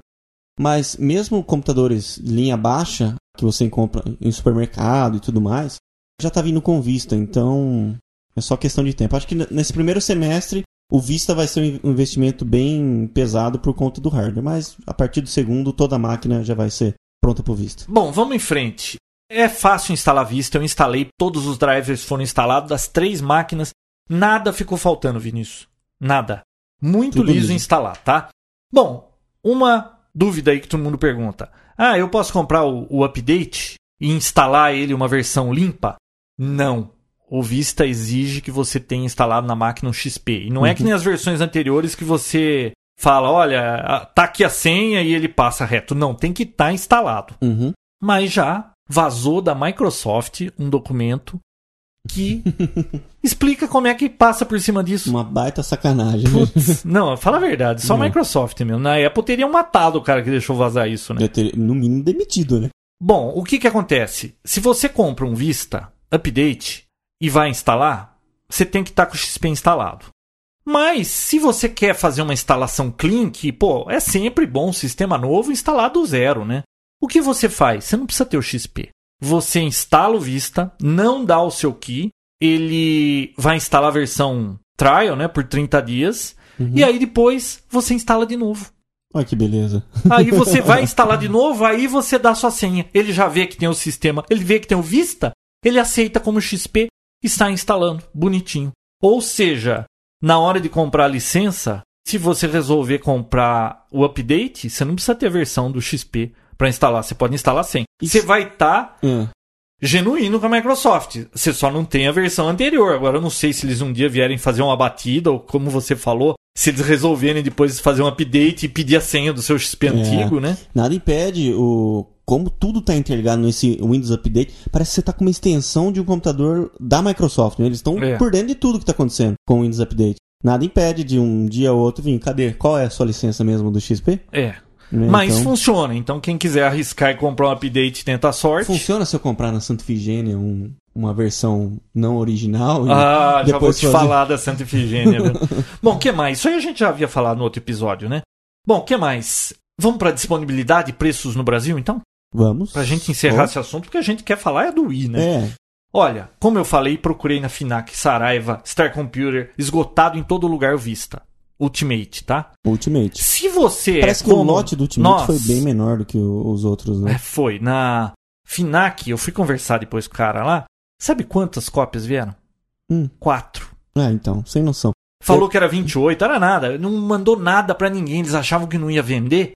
C: Mas mesmo computadores linha baixa, que você compra em supermercado e tudo mais, já tá vindo com Vista, então é só questão de tempo. Acho que nesse primeiro semestre o Vista vai ser um investimento bem pesado por conta do hardware, mas a partir do segundo toda a máquina já vai ser pronta pro Vista.
A: Bom, vamos em frente. É fácil instalar Vista, eu instalei, todos os drivers foram instalados das três máquinas. Nada ficou faltando, Vinícius. Nada. Muito
C: Tudo
A: liso
C: liso.
A: instalar, tá? Bom, uma dúvida aí que todo mundo pergunta. Ah, eu posso comprar o, o update e instalar ele uma versão limpa? Não. O Vista exige que você tenha instalado na máquina um XP. E não é que nem as versões anteriores que você fala, olha, tá aqui a senha e ele passa reto. Não, tem que estar instalado.
C: Uhum.
A: Mas já vazou da Microsoft um documento que explica como é que passa por cima disso.
C: Uma baita sacanagem. né?
A: Putz, não, fala a verdade, só a. Microsoft mesmo. Na Apple teriam matado o cara que deixou vazar isso, né?
C: Ter, no mínimo demitido, né?
A: Bom, o que que acontece? Se você compra um Vista Update e vai instalar, você tem que estar com o XP instalado. Mas se você quer fazer uma instalação clean, que, pô, é sempre bom um sistema novo instalar do zero, né? O que você faz? Você não precisa ter o XP. Você instala o Vista, não dá o seu key, ele vai instalar a versão trial, né, por 30 dias, e aí depois você instala de novo.
C: Olha que beleza.
A: Aí você vai instalar de novo, aí você dá sua senha. Ele já vê que tem o sistema, ele vê que tem o Vista, ele aceita como XP e sai instalando, bonitinho. Ou seja, na hora de comprar a licença, se você resolver comprar o update, você não precisa ter a versão do XP para instalar, você pode instalar sem. E você vai estar
C: Ah,
A: genuíno com a Microsoft. Você só não tem a versão anterior. Agora eu não sei se eles um dia vierem fazer uma batida ou como você falou, se eles resolverem depois fazer um update e pedir a senha do seu XP antigo, né?
C: nada impede o. Como tudo está interligado nesse Windows Update, parece que você está com uma extensão de um computador da Microsoft. né? Eles estão
A: É.
C: por dentro de tudo que está acontecendo com o Windows Update. Nada impede de um dia ou outro vir. Cadê? Qual é a sua licença mesmo do XP?
A: É.
C: Né?
A: Mas
C: Então,
A: funciona. Então, quem quiser arriscar e comprar um update, tenta a sorte.
C: funciona se eu comprar na Santa Ifigênia um- uma versão não original?
A: Ah, já vou te
C: fazer-
A: falar da Santa Ifigênia. Bom, o que mais? Isso aí a gente já havia falado no outro episódio, né? Bom, o que mais? Vamos para disponibilidade e preços no Brasil, então?
C: Vamos.
A: Pra gente encerrar
C: Ó,
A: esse assunto, porque a gente quer falar é do Wii, né?
C: É,
A: Olha, como eu falei, procurei na Finac, Saraiva, Star Computer, esgotado em todo lugar Vista. Ultimate, tá?
C: Ultimate.
A: Se você
C: Parece
A: é
C: que
A: como
C: o lote do Ultimate
A: nós-
C: foi bem menor do que os outros,
A: É,
C: né?
A: foi. Na Finac, eu fui conversar depois com o cara lá. Sabe quantas cópias vieram?
C: Hum.
A: Quatro.
C: Ah, então, sem noção.
A: Falou que era 28, era nada. Não mandou nada pra ninguém. Eles achavam que não ia vender.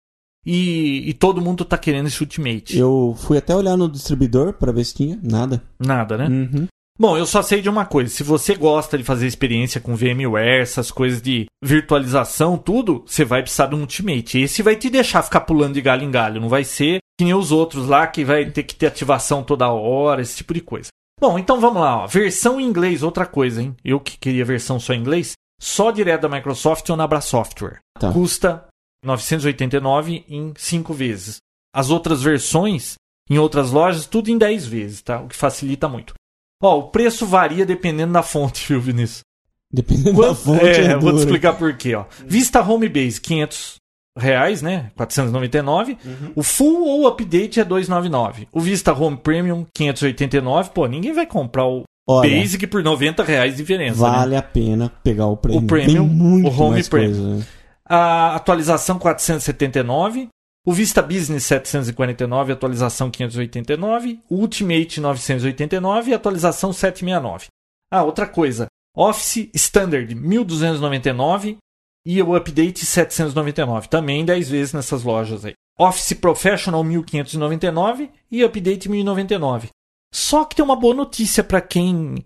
A: E, e todo mundo tá querendo esse Ultimate.
C: Eu fui até olhar no distribuidor pra ver se tinha. Nada.
A: Nada, né?
C: Uhum.
A: Bom, eu só sei de uma coisa. Se você gosta de fazer experiência com VMware, essas coisas de virtualização, tudo, você vai precisar de um Ultimate. Esse vai te deixar ficar pulando de galho em galho. Não vai ser que nem os outros lá, que vai ter que ter ativação toda hora, esse tipo de coisa. Bom, então vamos lá. Ó. Versão em inglês, outra coisa, hein? Eu que queria versão só em inglês, só direto da Microsoft ou na Abra Software.
C: Tá.
A: Custa 989 em 5 vezes. As outras versões, em outras lojas, tudo em 10 vezes, tá? O que facilita muito. Ó, o preço varia dependendo da fonte, viu, Vinícius?
C: Dependendo da
A: Quanto-
C: fonte.
A: é,
C: É,
A: vou te explicar por quê, ó. Vista Home Base, 500 reais, né? 499.
C: Uhum.
A: O Full ou Update é 299. O Vista Home Premium, 589. Pô, ninguém vai comprar o
C: Olha,
A: Basic por 90 reais de diferença, né?
C: vale a pena pegar o prêmio.
A: O Premium,
C: Tem muito
A: o Home
C: mais
A: Premium.
C: coisa, né?
A: A atualização 479. O Vista Business 749, atualização 589. O Ultimate 989 e atualização 769. Ah, outra coisa. Office Standard 1299 e o Update 799. Também 10 vezes nessas lojas aí. Office Professional 1599 e Update 1099. Só que tem uma boa notícia para quem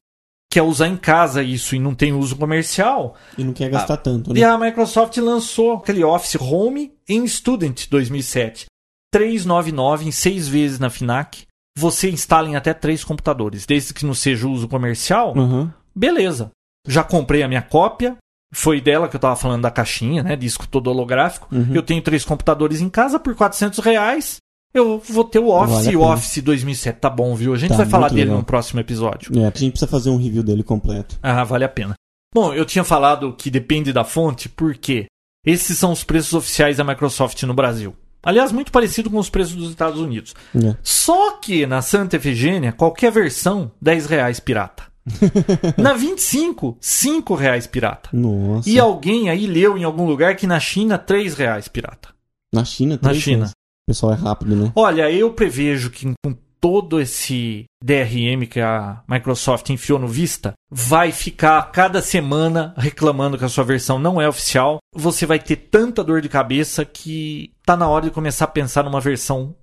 A: quer usar em casa isso e não tem uso comercial.
C: E não quer gastar tanto, né?
A: E a Microsoft lançou aquele Office Home em Student 2007. 399 em seis vezes na Finac. Você instala em até três computadores, desde que não seja uso comercial.
C: Uhum.
A: Beleza. Já comprei a minha cópia. Foi dela que eu tava falando da caixinha, né? Disco todo holográfico.
C: Uhum.
A: Eu tenho três computadores em casa por 400 reais. Eu vou ter o Office
C: Vale
A: e o. Office 2007 tá bom, viu? A gente
C: Tá
A: vai falar dele
C: legal.
A: no próximo episódio.
C: É, a gente precisa fazer um review dele completo.
A: Ah, vale a pena. Bom, eu tinha falado que depende da fonte, porque esses são os preços oficiais da Microsoft no Brasil. Aliás, muito parecido com os preços dos Estados Unidos.
C: É.
A: Só que na Santa Efigênia, qualquer versão, 10 reais pirata. na 25, 5 reais pirata.
C: Nossa.
A: E alguém aí leu em algum lugar que na China, 3 reais pirata.
C: Na China,
A: Na
C: três
A: China.
C: vezes. O pessoal é rápido, né?
A: Olha, eu prevejo que com todo esse DRM que a Microsoft enfiou no Vista vai ficar cada semana reclamando que a sua versão não é oficial. Você vai ter tanta dor de cabeça que tá na hora de começar a pensar numa versão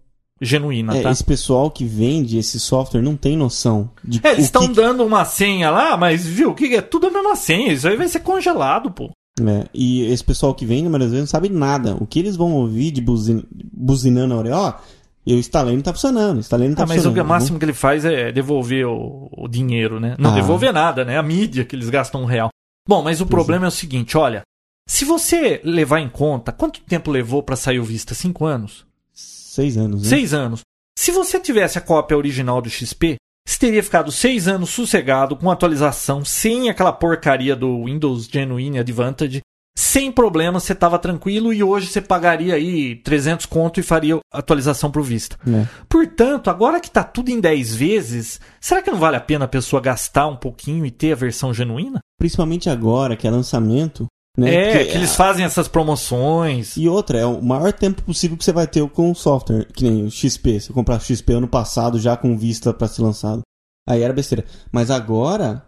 A: genuína,
C: É,
A: tá?
C: esse pessoal que vende esse software não tem noção de
A: É, eles estão
C: que...
A: dando uma senha lá, mas viu, o que que é? Tudo a mesma senha. Isso aí vai ser congelado, pô.
C: É, e esse pessoal que vende, mas às vezes não sabe nada. O que eles vão ouvir de buzin... buzinando a orelha, ó, eu instalei não tá funcionando, instalei não tá
A: Ah, mas o
C: funcionando.
A: máximo que ele faz é devolver o, o dinheiro, né? Não
C: Ah.
A: devolver nada, né? A mídia que eles gastam um real. Bom, mas o problema é o seguinte, olha. Se você levar em conta, quanto tempo levou para sair o Vista? Cinco anos?
C: Seis anos, né?
A: Seis anos. Se você tivesse a cópia original do XP, você teria ficado seis anos sossegado, com atualização, sem aquela porcaria do Windows Genuine Advantage. Sem problema, você estava tranquilo e hoje você pagaria aí 300 conto e faria atualização pro Vista.
C: É.
A: Portanto, agora que tá tudo em 10 vezes, será que não vale a pena a pessoa gastar um pouquinho e ter a versão genuína?
C: Principalmente agora, que é lançamento, né?
A: é,
C: Porque
A: que eles fazem essas promoções.
C: E outra, é o maior tempo possível que você vai ter com o software, que nem o XP. Você comprar XP ano passado já com vista para ser lançado. Aí era besteira. Mas agora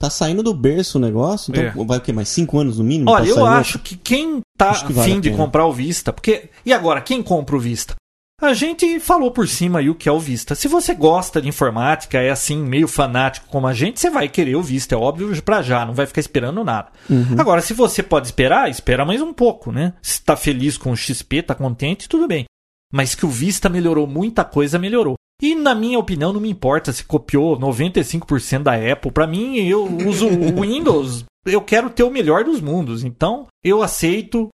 C: tá saindo do berço o negócio, então
A: É.
C: vai o quê? Mais cinco anos no mínimo?
A: Olha, eu
C: sair outro?
A: acho que quem tá
C: Acho que vale
A: afim de comprar o Vista, porque. E agora, quem compra o Vista? A gente falou por cima aí o que é o Vista. Se você gosta de informática, é assim, meio fanático como a gente, você vai querer o Vista, é óbvio, pra já, não vai ficar esperando nada.
C: Uhum.
A: Agora, se você pode esperar, espera mais um pouco, né? Se tá feliz com o XP, tá contente, tudo bem. Mas que o Vista melhorou muita coisa, melhorou. E na minha opinião, não me importa se copiou 95% da Apple. Pra mim, eu uso o Windows, eu quero ter o melhor dos mundos. Então, eu aceito.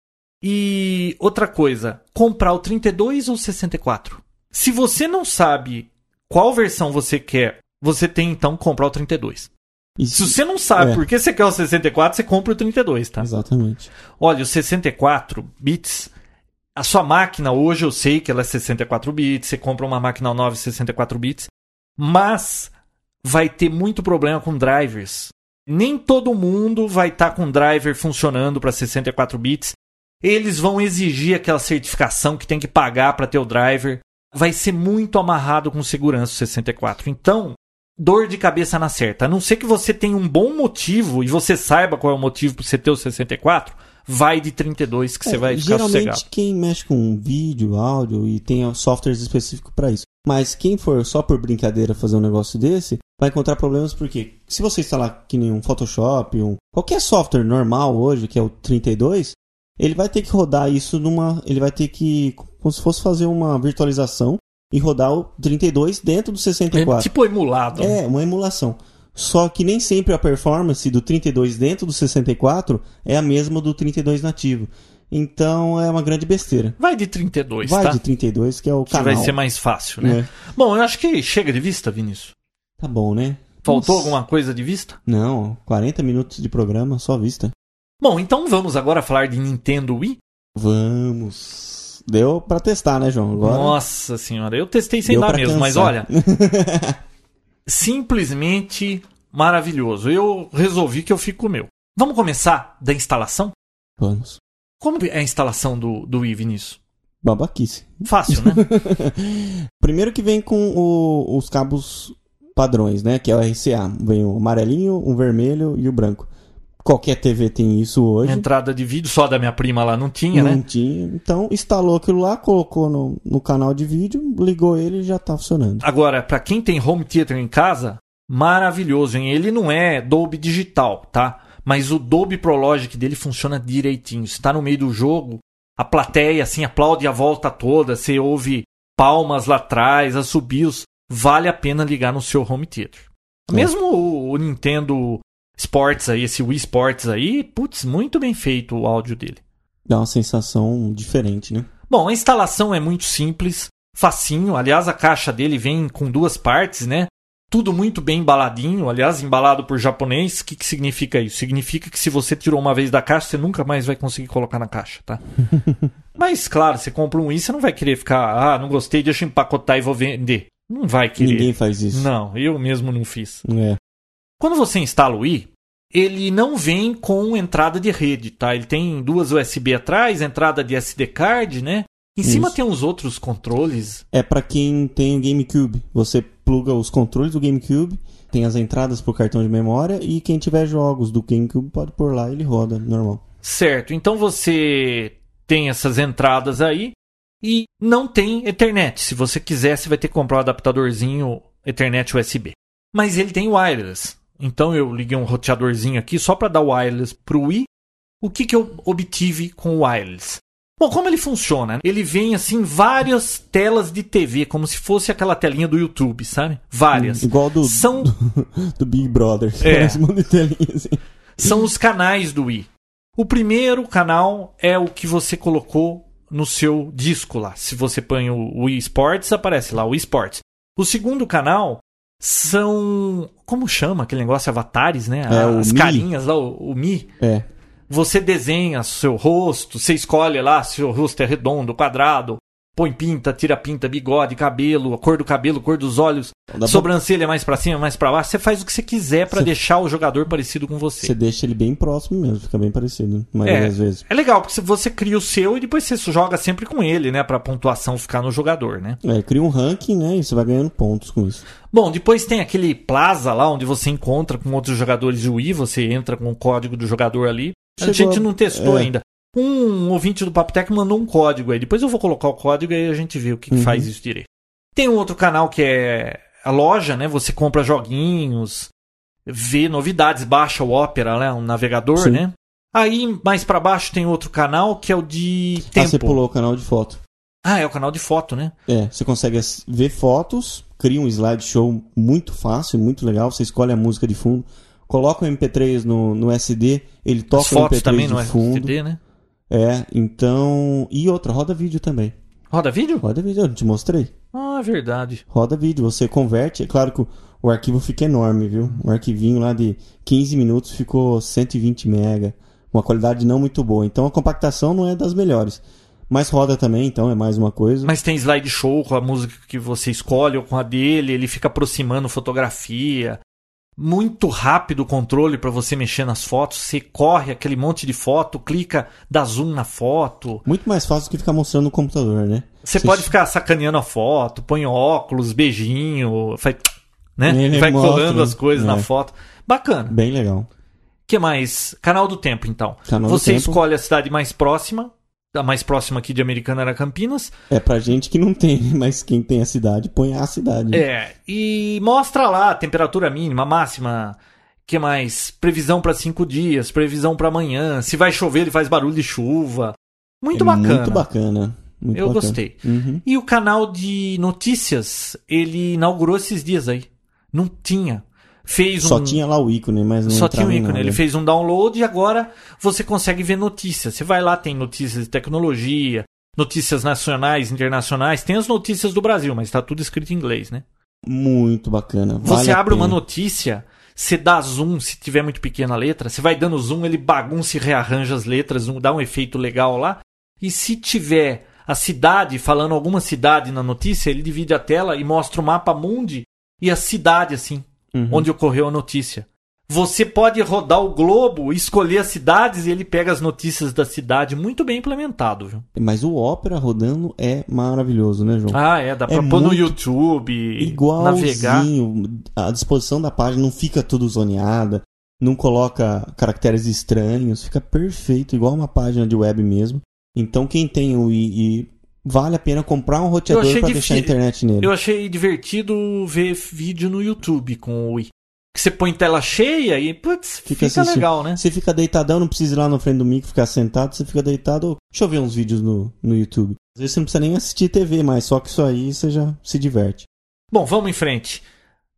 A: E outra coisa, comprar o 32 ou 64? Se você não sabe qual versão você quer, você tem então que comprar o 32.
C: E
A: Se você não sabe
C: É.
A: por que você quer o 64, você compra o 32, tá?
C: Exatamente.
A: Olha, o 64 bits, a sua máquina hoje eu sei que ela é 64 bits, você compra uma máquina nova 64 bits, mas vai ter muito problema com drivers. Nem todo mundo vai estar com driver funcionando para 64 bits. Eles vão exigir aquela certificação que tem que pagar para ter o driver. Vai ser muito amarrado com segurança o 64. Então, dor de cabeça na certa. A não ser que você tenha um bom motivo e você saiba qual é o motivo para você ter o 64, vai de 32 que você
C: É,
A: vai ficar
C: Geralmente
A: sossegado.
C: quem mexe com vídeo, áudio e tem softwares específicos para isso. Mas quem for só por brincadeira fazer um negócio desse, vai encontrar problemas porque se você instalar que nem um Photoshop, um qualquer software normal hoje, que é o 32, ele vai ter que rodar isso numa, ele vai ter que como se fosse fazer uma virtualização e rodar o 32 dentro do
A: É
C: 64.
A: tipo emulado.
C: É, uma emulação. Só que nem sempre a performance do 32 dentro do 64 é a mesma do 32 nativo. Então é uma grande besteira.
A: Vai de 32,
C: Vai
A: tá?
C: de 32, que é o
A: Que
C: canal.
A: vai ser mais fácil, né?
C: É.
A: Bom, eu acho que chega de vista, Vinícius.
C: Tá bom, né?
A: Faltou
C: Nossa.
A: alguma coisa de vista?
C: Não, 40 minutos de programa, só vista.
A: Bom, então vamos agora falar de Nintendo Wii.
C: Vamos. Deu pra testar, né, João? Agora
A: Nossa senhora, eu testei sem
C: deu
A: dar mesmo, mas
C: cansar.
A: olha, simplesmente maravilhoso. Eu resolvi que eu fico com o meu. Vamos começar da instalação?
C: Vamos.
A: Como é a instalação do, do Wii, Vinícius?
C: Babaquice.
A: Fácil, né?
C: Primeiro que vem com o- os cabos padrões, né? Que é o RCA. Vem o amarelinho, o vermelho e o branco. Qualquer TV tem isso hoje.
A: Entrada de vídeo só da minha prima lá não tinha,
C: não
A: né?
C: tinha. Então, instalou aquilo lá, colocou no, no canal de vídeo, ligou ele e já tá funcionando.
A: Agora, pra quem tem home theater em casa, maravilhoso, hein? Ele não é Dolby digital, tá? Mas o Dolby Pro Logic dele funciona direitinho. Você tá no meio do jogo, a plateia assim aplaude a volta toda, você ouve palmas lá atrás, assobios. Vale a pena ligar no seu home theater.
C: É.
A: Mesmo o Nintendo Sports aí, esse Wii Sports aí, putz, muito bem feito o áudio dele.
C: Dá uma sensação diferente, né?
A: Bom, a instalação é muito simples, facinho. Aliás, a caixa dele vem com duas partes, né? Tudo muito bem embaladinho. Aliás, embalado por japonês. O que, que significa isso? Significa que se você tirou uma vez da caixa, você nunca mais vai conseguir colocar na caixa, tá? Mas, claro, você compra um i, você não vai querer ficar, ah, não gostei, deixa eu empacotar e vou vender. Não vai querer.
C: Ninguém faz isso.
A: Não, eu mesmo não fiz.
C: É.
A: Quando você instala o i, ele não vem com entrada de rede, tá? Ele tem duas USB atrás, entrada de SD card, né? Em cima
C: Isso.
A: tem uns outros controles.
C: É pra quem tem o GameCube. Você pluga os controles do GameCube, tem as entradas pro cartão de memória e quem tiver jogos do GameCube pode pôr lá e ele roda normal.
A: Certo. Então você tem essas entradas aí e não tem Ethernet. Se você quiser, você vai ter que comprar um adaptadorzinho Ethernet USB. Mas ele tem wireless. Então eu liguei um roteadorzinho aqui só para dar wireless pro Wii. O que, que eu obtive com o wireless? Bom, como ele funciona? Ele vem assim várias telas de TV, como se fosse aquela telinha do YouTube, sabe? Várias.
C: Igual do,
A: São
C: do, do Big Brother.
A: É.
C: Telinha assim.
A: são os canais do Wii. O primeiro canal é o que você colocou no seu disco lá. Se você põe o Wii Sports, aparece lá o Wii Sports. O segundo canal são. Como chama aquele negócio? Avatares, né?
C: É,
A: As
C: Mi.
A: carinhas lá, o, o Mi.
C: É.
A: Você desenha seu rosto, você escolhe lá se o rosto é redondo, quadrado, põe pinta, tira pinta, bigode, cabelo, a cor do cabelo, cor dos olhos,
C: Dá pra-
A: sobrancelha mais pra cima, mais pra baixo. Você faz o que você quiser pra
C: Você-
A: deixar o jogador parecido com você.
C: Você deixa ele bem próximo mesmo, fica bem parecido, maioria
A: É,
C: das vezes.
A: é legal, porque você cria o seu e depois você joga sempre com ele, né? Pra pontuação ficar no jogador, né?
C: É, cria um ranking, né? E você vai ganhando pontos com isso.
A: Bom, depois tem aquele plaza lá onde você encontra com outros jogadores de Wii, você entra com o código do jogador ali. a
C: Chegou
A: gente
C: a-
A: não testou
C: é.
A: ainda. Um ouvinte do Papo Tech mandou um código aí. Depois eu vou colocar o código e a gente vê o que, que
C: Uhum.
A: faz isso direito. Tem um outro canal que é a loja, né? Você compra joguinhos, vê novidades, baixa o Opera, né? Um navegador,
C: Sim.
A: né? Aí mais pra baixo tem outro canal que é o de
C: Ah,
A: tempo.
C: você pulou o canal de foto.
A: Ah, é o canal de foto, né?
C: É, você consegue ver fotos, cria um slideshow muito fácil, muito legal. Você escolhe a música de fundo, coloca o MP3 no, no SD, ele toca
A: As
C: o
A: fotos
C: MP3
A: também
C: de
A: no
C: fundo.
A: SD, né?
C: É, então. E outra, roda vídeo também.
A: Roda vídeo?
C: Roda vídeo, eu não te mostrei.
A: Ah, é verdade.
C: Roda vídeo, você converte. É claro que o, o arquivo fica enorme, viu? Um arquivinho lá de 15 minutos ficou 120 mega. Uma qualidade não muito boa. Então a compactação não é das melhores. Mas roda também, então é mais uma coisa.
A: Mas tem slideshow com a música que você escolhe ou com a dele, ele fica aproximando fotografia. Muito rápido o controle para você mexer nas fotos. Você corre aquele monte de foto, clica, dá zoom na foto.
C: Muito mais fácil do que ficar mostrando no computador, né?
A: Você pode ficar sacaneando a foto, põe óculos, beijinho, faz, né?
C: Ele
A: vai
C: mostra,
A: colando as coisas
C: é.
A: na foto. Bacana.
C: Bem legal.
A: que mais? Canal do Tempo, então.
C: Canal
A: você escolhe a cidade mais próxima. A mais próxima aqui de Americana era Campinas.
C: É pra gente que não tem, mas quem tem a cidade, põe a cidade.
A: É, e mostra lá a temperatura mínima, máxima, que mais? Previsão para cinco dias, previsão para amanhã. Se vai chover, ele faz barulho de chuva. Muito
C: É
A: bacana.
C: Muito bacana. Muito
A: Eu
C: bacana.
A: gostei.
C: Uhum.
A: E o canal de notícias, ele inaugurou esses dias aí. Não tinha. Fez
C: Só
A: um.
C: tinha lá o ícone, mas não
A: Só tinha o ícone.
C: nada.
A: Ele fez um download e agora você consegue ver notícias. Você vai lá, tem notícias de tecnologia, notícias nacionais, internacionais. Tem as notícias do Brasil, mas está tudo escrito em inglês, né?
C: Muito bacana.
A: Você
C: Vale a
A: abre uma notícia, você dá zoom, se tiver muito pequena a letra, você vai dando zoom, ele bagunça e rearranja as letras, dá um efeito legal lá. E se tiver a cidade, falando alguma cidade na notícia, ele divide a tela e mostra o mapa mundi e a cidade, assim,
C: Uhum.
A: onde ocorreu a notícia. Você pode rodar o globo, escolher as cidades e ele pega as notícias da cidade. Muito bem implementado, viu?
C: Mas o Opera rodando é maravilhoso, né, João?
A: Ah, é, dá pra
C: É
A: pôr no YouTube, navegar.
C: A disposição da página não fica tudo zoneada, não coloca caracteres estranhos, fica perfeito, igual uma página de web mesmo. Então quem tem o i vale a pena comprar um roteador para
A: difí-
C: deixar a internet nele.
A: Eu achei divertido ver vídeo no YouTube com o Wii. Que você põe tela cheia e, putz, fica,
C: assistindo.
A: legal, né?
C: Você fica deitadão, não precisa ir lá na frente do micro, ficar sentado, você fica deitado. Deixa eu ver uns vídeos no, no YouTube. Às vezes você não precisa nem assistir TV, mas só que isso aí você já se diverte.
A: Bom, vamos em frente.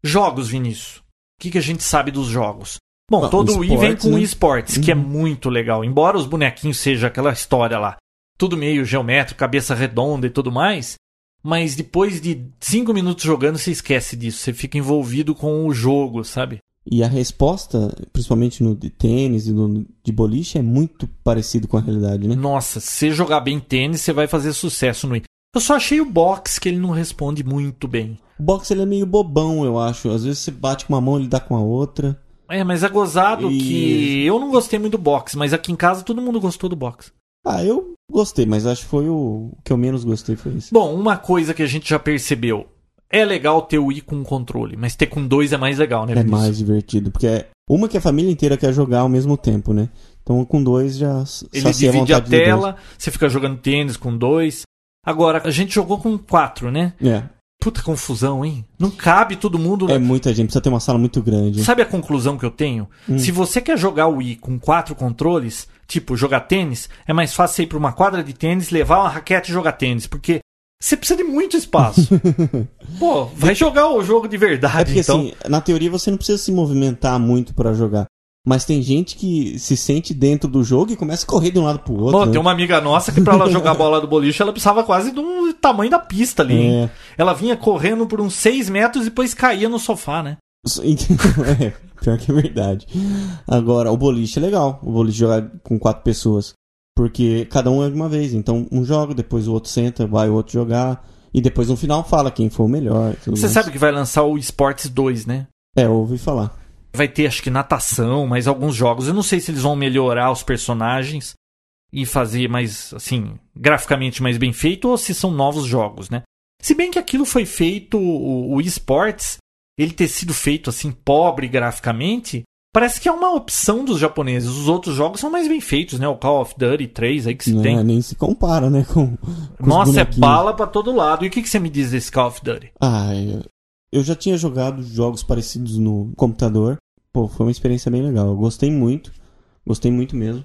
A: Jogos, Vinícius. O que, que a gente sabe dos jogos? Bom,
C: Ah,
A: todo
C: o
A: Wii vem com o
C: né?
A: esportes, que é
C: Uhum.
A: muito legal. Embora os bonequinhos seja aquela história lá, tudo meio geométrico, cabeça redonda e tudo mais, mas depois de cinco minutos jogando, você esquece disso. Você fica envolvido com o jogo, sabe?
C: E a resposta, principalmente no de tênis e no de boliche, é muito parecido com a realidade, né?
A: Nossa, se você jogar bem tênis, você vai fazer sucesso no. Eu só achei o box que ele não responde muito bem.
C: O boxe ele é meio bobão, eu acho. Às vezes você bate com uma mão, ele dá com a outra.
A: É, mas é gozado
C: E-
A: que eu não gostei muito do box, mas aqui em casa todo mundo gostou do box.
C: Ah, eu Gostei, mas acho que foi o, o que eu menos gostei foi isso.
A: Bom, uma coisa que a gente já percebeu. É legal ter o Wii com controle, mas ter com dois é mais legal, né?
C: É
A: Vinícius?
C: mais divertido, porque é uma que a família inteira quer jogar ao mesmo tempo, né? Então com dois já
A: Ele divide a
C: dois.
A: tela, você fica jogando tênis com dois. Agora, a gente jogou com quatro, né?
C: É,
A: Puta confusão, hein? Não cabe todo mundo.
C: é muita gente, precisa ter uma sala muito grande.
A: Sabe a conclusão que eu tenho?
C: Hum.
A: Se você quer jogar o Wii com quatro controles, tipo jogar tênis, é mais fácil você ir pra uma quadra de tênis, levar uma raquete e jogar tênis, porque você precisa de muito espaço. Pô, vai jogar o jogo de
C: É
A: verdade,
C: porque
A: então.
C: assim, na teoria você não precisa se movimentar muito pra jogar. Mas tem gente que se sente dentro do jogo e começa a correr de um lado pro outro.
A: Bom,
C: né?
A: tem uma amiga nossa que pra ela jogar bola do boliche, ela precisava quase do tamanho da pista ali, hein?
C: É.
A: Ela vinha correndo por uns 6 metros e depois caía no sofá, né?
C: é, pior que é verdade. Agora, o boliche é legal. O boliche jogar com quatro pessoas. Porque cada um é de uma vez. Então, um joga, depois o outro senta, vai o outro jogar. E depois no final fala quem foi o melhor.
A: Você
C: mais.
A: sabe que vai lançar o Sports 2, né?
C: É, ouvi falar.
A: Vai ter, acho que natação, mais alguns jogos. Eu não sei se eles vão melhorar os personagens e fazer mais, assim, graficamente mais bem feito ou se são novos jogos, né? Se bem que aquilo foi feito, o, o esportes, ele ter sido feito assim, pobre graficamente, parece que é uma opção dos japoneses. Os outros jogos são mais bem feitos, né? O Call of Duty 3 aí que se
C: Não,
A: tem.
C: Nem se compara, né? Com, com os
A: Nossa, é bala pra todo lado. E o que, que você me diz desse Call of Duty?
C: Ah, eu- já tinha jogado jogos parecidos no computador. Pô, foi uma experiência bem legal. Eu gostei muito. Gostei muito mesmo.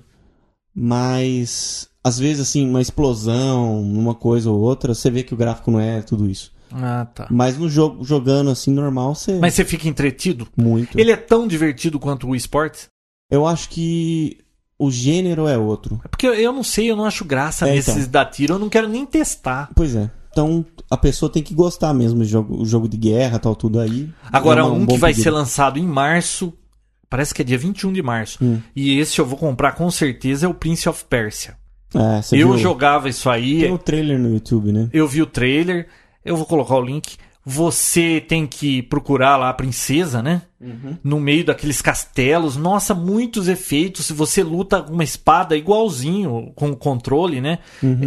C: Mas, às vezes, assim, uma explosão, uma coisa ou outra, você vê que o gráfico não é tudo isso.
A: Ah, tá.
C: Mas no jogo, jogando assim, normal, você.
A: Mas você fica entretido?
C: Muito.
A: Ele é tão divertido quanto o esportes?
C: Eu acho que o gênero é outro.
A: É porque eu- eu não sei, eu não acho graça
C: É,
A: nesses
C: então.
A: da tiro, eu não quero nem testar.
C: Pois é. Então, a pessoa tem que gostar mesmo de jogo, jogo de guerra, tal, tudo aí.
A: Agora,
C: É uma-
A: um
C: bom
A: que vai
C: pedido.
A: ser lançado em março, parece que é dia 21 de março.
C: Hum.
A: E esse eu vou comprar com certeza é o Prince of Persia.
C: É,
A: eu
C: viu?
A: jogava isso aí,
C: Tem o trailer no YouTube, né?
A: eu vi o trailer, eu vou colocar o link. Você tem que procurar lá a princesa, né? No meio daqueles castelos. Nossa, muitos efeitos. Se você luta com uma espada igualzinho com o controle, né?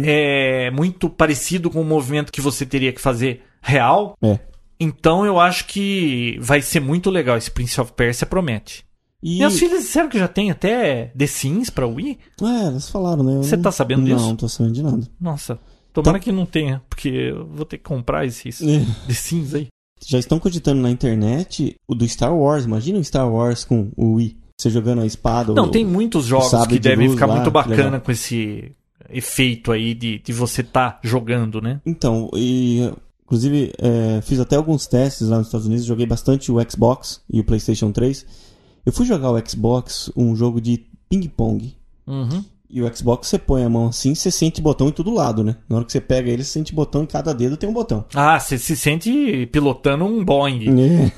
A: É muito parecido com o movimento que você teria que fazer real.
C: É.
A: Então eu acho que vai ser muito legal. Esse Prince of Persia promete.
C: E...
A: Minhas filhas disseram que já tem até The Sims pra Wii.
C: É, eles falaram, né? Eu
A: Você
C: não-
A: tá sabendo
C: não,
A: disso?
C: Não, tô sabendo de nada.
A: Nossa, tomara
C: Então-
A: que não tenha, porque eu vou ter que comprar esses
C: É.
A: The Sims aí.
C: Já estão cogitando na internet o do Star Wars. Imagina o Star Wars com o Wii. Você jogando a espada.
A: Não,
C: o-
A: tem muitos jogos que
C: de
A: devem ficar
C: lá,
A: muito bacana com esse efeito aí de, de você tá jogando, né?
C: Então, e inclusive é, fiz até alguns testes lá nos Estados Unidos, joguei bastante o Xbox e o PlayStation 3. Eu fui jogar o Xbox, um jogo de ping-pong.
A: Uhum.
C: E o Xbox você põe a mão assim, você sente botão em todo lado, né? Na hora que você pega ele, você sente botão em cada dedo tem um botão.
A: Ah, você se sente pilotando um Boeing.
C: É.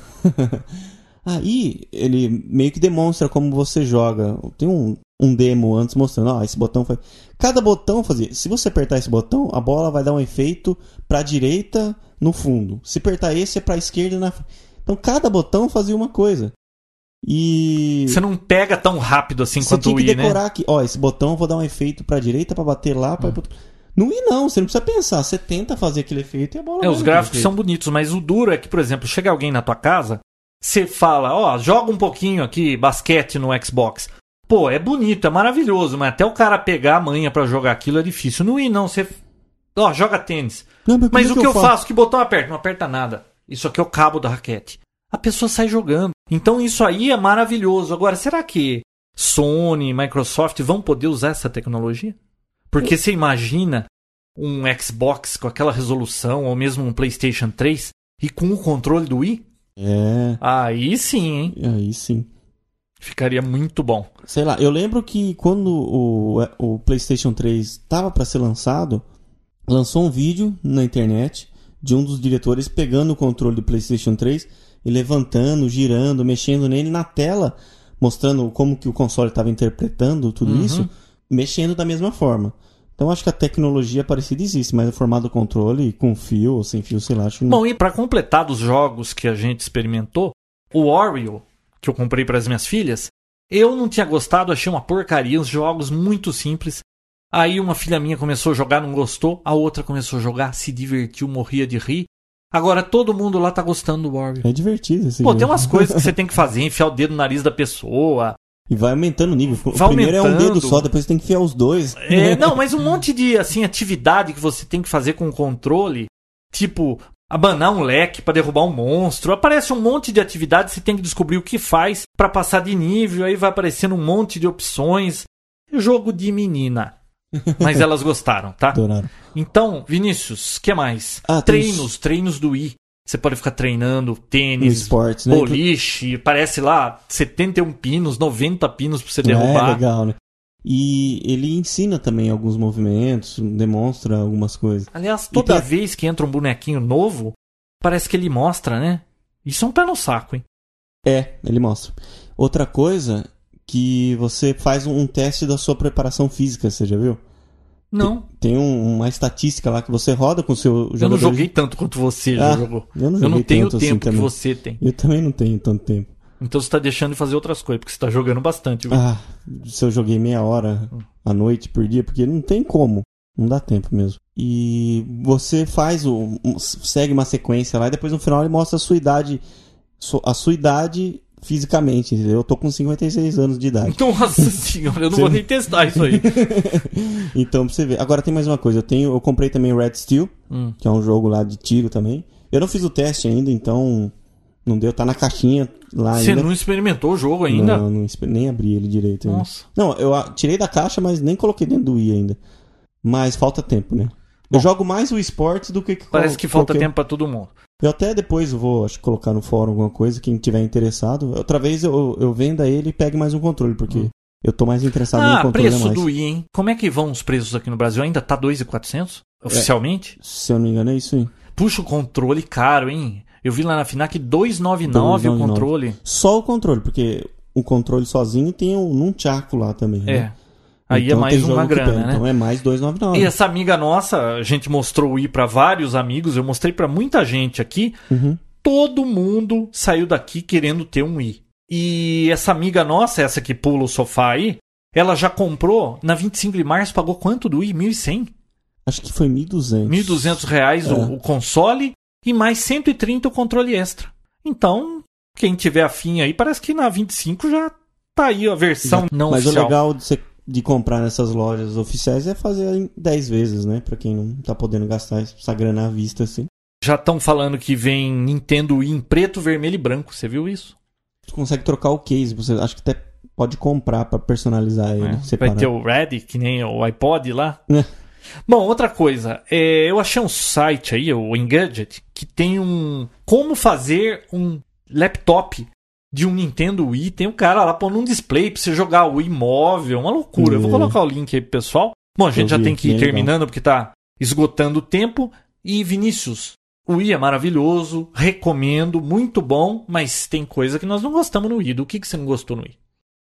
C: Aí ele meio que demonstra como você joga. Tem um, um demo antes mostrando, ó, esse botão foi. Cada botão fazia. Se você apertar esse botão, a bola vai dar um efeito pra direita no fundo. Se apertar esse é pra esquerda na frente. Então cada botão fazia uma coisa. E
A: Você não pega tão rápido assim
C: você
A: quanto o
C: que
A: Wii, né?
C: decorar aqui, ó, esse botão eu vou dar um efeito pra direita pra bater lá, pra... No Wii não, você não precisa pensar, você tenta fazer aquele efeito e a bola
A: É, os gráficos são bonitos, mas o duro é que, por exemplo, chega alguém na tua casa, você fala, ó, joga um pouquinho aqui basquete no Xbox. Pô, é bonito, é maravilhoso, mas até o cara pegar a manha pra jogar aquilo é difícil. No Wii não, você. Ó, joga tênis.
C: Não,
A: Mas
C: é
A: o que eu faço? Que botão aperta? Não aperta nada. Isso aqui é o cabo da raquete. A pessoa sai jogando. Então isso aí é maravilhoso. Agora, será que Sony, Microsoft vão poder usar essa tecnologia? Porque você imagina um Xbox com aquela resolução, ou mesmo um PlayStation 3, e com o controle do Wii?
C: É,
A: Aí sim, hein?
C: aí sim.
A: Ficaria muito bom.
C: Sei lá, eu lembro que quando o, o PlayStation 3 tava pra ser lançado, lançou um vídeo na internet de um dos diretores pegando o controle do PlayStation 3 e levantando, girando, mexendo nele na tela, mostrando como que o console estava interpretando tudo
A: Uhum.
C: isso, mexendo da mesma forma. Então acho que a tecnologia parecida existe, mas o formato do controle com fio ou sem fio, sei lá, acho que não.
A: Bom, e para completar dos jogos que a gente experimentou, o Wario, que eu comprei para as minhas filhas, eu não tinha gostado, achei uma porcaria, os jogos muito simples. Aí uma filha minha começou a jogar, não gostou. A outra começou a jogar, se divertiu, morria de rir. Agora todo mundo lá tá gostando do Warrior.
C: É divertido esse
A: Pô,
C: jogo.
A: tem umas coisas que você tem que fazer, enfiar o dedo no nariz da pessoa.
C: E vai aumentando o nível. O
A: Vai
C: primeiro é um
A: aumentando.
C: dedo só, depois você tem que enfiar os dois.
A: É, não, mas um monte de assim atividade que você tem que fazer com o controle, tipo abanar um leque pra derrubar um monstro. Aparece um monte de atividades, você tem que descobrir o que faz pra passar de nível, aí vai aparecendo um monte de opções. Jogo de menina. Mas elas gostaram, tá?
C: Adoraram.
A: Então, Vinícius, que mais?
C: Ah,
A: treinos, treinos do Wii. Você pode ficar treinando tênis,
C: né?
A: boliche, parece lá 71 pinos, 90 pinos pra você
C: É
A: derrubar.
C: legal, né? E ele ensina também alguns movimentos, demonstra algumas coisas.
A: Aliás, toda vez que entra um bonequinho novo, parece que ele mostra, né? Isso é um pé no saco, hein?
C: É, ele mostra. Outra coisa que você faz um teste da sua preparação física, você já viu?
A: Não,
C: Tem um- uma estatística lá que você roda com o seu jogador.
A: eu não joguei tanto quanto você já
C: Ah,
A: jogou.
C: Eu não,
A: Eu não tenho o
C: assim
A: tempo que
C: também.
A: você tem.
C: Eu também não tenho tanto tempo.
A: Então você tá deixando de fazer outras coisas, porque você tá jogando bastante. viu?
C: Ah, se eu joguei meia hora à noite por dia, porque não tem como. Não dá tempo mesmo. E você faz o. segue uma sequência lá e depois no final ele mostra a sua idade. A sua idade fisicamente. entendeu? Eu tô com 56 anos de idade.
A: Nossa senhora, eu não vou nem testar isso aí.
C: então, pra você ver. Agora tem mais uma coisa. Eu tenho, eu comprei também Red Steel,
A: Hum.
C: que é um jogo lá de tiro também. Eu não fiz o teste ainda, então não deu. Tá na caixinha lá
A: Você
C: ainda.
A: não experimentou o jogo ainda?
C: Não, não nem abri ele direito ainda.
A: Nossa.
C: Não, eu tirei da caixa, mas nem coloquei dentro do Wii ainda. Mas falta tempo, né? Eu jogo mais o esportes do que
A: Parece que falta
C: qualquer-
A: tempo pra todo mundo.
C: Eu até depois vou, acho colocar no fórum alguma coisa, quem tiver interessado. Outra vez eu, eu venda ele e pegue mais um controle, porque eu tô mais interessado no
A: Hum. Ah,
C: controle a
A: preço
C: mais.
A: do Wii, hein? Como é que vão os preços aqui no Brasil? Ainda tá 2.400?
C: É.
A: Oficialmente?
C: Se eu não me engano, é isso aí.
A: Puxa o controle caro, hein? Eu vi lá na FINAC 299 o
C: 299.
A: controle.
C: Só o controle, porque o controle sozinho tem um nunchaku lá também.
A: É.
C: Né?
A: Aí
C: Então
A: é mais uma grana, né?
C: Então é mais 299.
A: E essa amiga nossa, a gente mostrou o Wii pra vários amigos, eu mostrei pra muita gente aqui.
C: Uhum.
A: Todo mundo saiu daqui querendo ter um Wii. E essa amiga nossa, essa que pula o sofá aí, ela já comprou na 25 de março, pagou quanto do Wii? 1.100?
C: Acho que foi 1.200.
A: 1.200 reais
C: É.
A: o, o console e mais 130 o controle extra. Então, quem tiver afim aí, parece que na 25 já tá aí a versão não
C: Mas
A: oficial.
C: o legal de, você- de comprar nessas lojas oficiais é fazer em 10 vezes, né? Pra quem não tá podendo gastar essa grana à vista, assim.
A: Já estão falando que vem Nintendo Wii em preto, vermelho e branco. Você viu isso?
C: Você consegue trocar o case, você acho que até pode comprar pra personalizar ele,
A: É. Vai ter o Red, que nem o iPod lá.
C: É.
A: Bom, outra coisa. é, eu achei um site aí, o Engadget, que tem um... Como fazer um laptop de um Nintendo Wii. Tem um cara lá pondo um display pra você jogar o Wii móvel. Uma loucura. Eu vou
C: É.
A: colocar o link aí pro pessoal. Bom, a gente
C: Eu
A: já
C: vi,
A: tem que ir
C: legal.
A: terminando porque tá esgotando o tempo. E Vinícius, o Wii é maravilhoso, recomendo, muito bom, mas tem coisa que nós não gostamos no Wii. Do que, que você não gostou no Wii?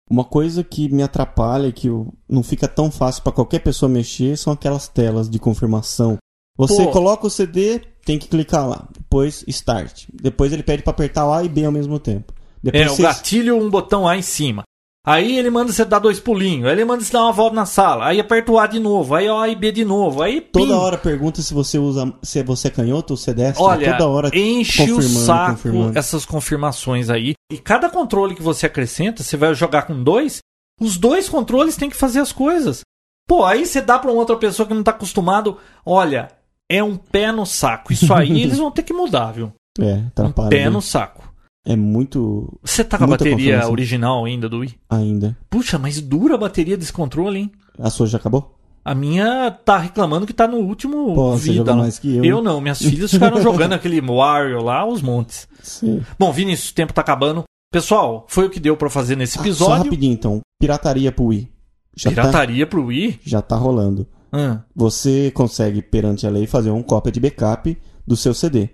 C: Uma coisa que me atrapalha, que não fica tão fácil pra qualquer pessoa mexer, são aquelas telas de confirmação. Você
A: Pô.
C: coloca o CD, tem que clicar lá. Depois, Start. Depois ele pede pra apertar o A e B ao mesmo tempo. Depois
A: É, o
C: você-
A: gatilho, um botão A em cima. Aí ele manda você dar dois pulinhos, aí ele manda você dar uma volta na sala, aí aperta o A de novo, aí o A e B de novo, aí pim.
C: Toda hora pergunta se você usa, se você é canhoto ou se é destro.
A: Olha,
C: toda hora
A: enche o saco
C: confirmando.
A: essas confirmações aí. E cada controle que você acrescenta, você vai jogar com dois, os dois controles têm que fazer as coisas. Pô, aí você dá pra uma outra pessoa que não tá acostumado, olha, é um pé no saco. Isso aí eles vão ter que mudar, viu?
C: É,
A: Um
C: atrapalha.
A: pé
C: né?
A: no saco.
C: É muito
A: Você tá com a bateria original ainda do Wii?
C: ainda.
A: Puxa, mas dura a bateria desse controle, hein?
C: A sua já acabou?
A: A minha tá reclamando que tá no último
C: Pô, você
A: vida. lá.
C: mais que eu.
A: Eu não, minhas filhas ficaram jogando aquele Wario lá aos montes.
C: Sim.
A: Bom, Vinícius, o tempo tá acabando. Pessoal, foi o que deu pra fazer nesse
C: Ah, só
A: episódio.
C: rapidinho então. Pirataria pro Wii. Já tá,
A: Pirataria pro Wii?
C: já tá rolando.
A: Ah,
C: Você consegue, perante a lei, fazer uma cópia de backup do seu CD.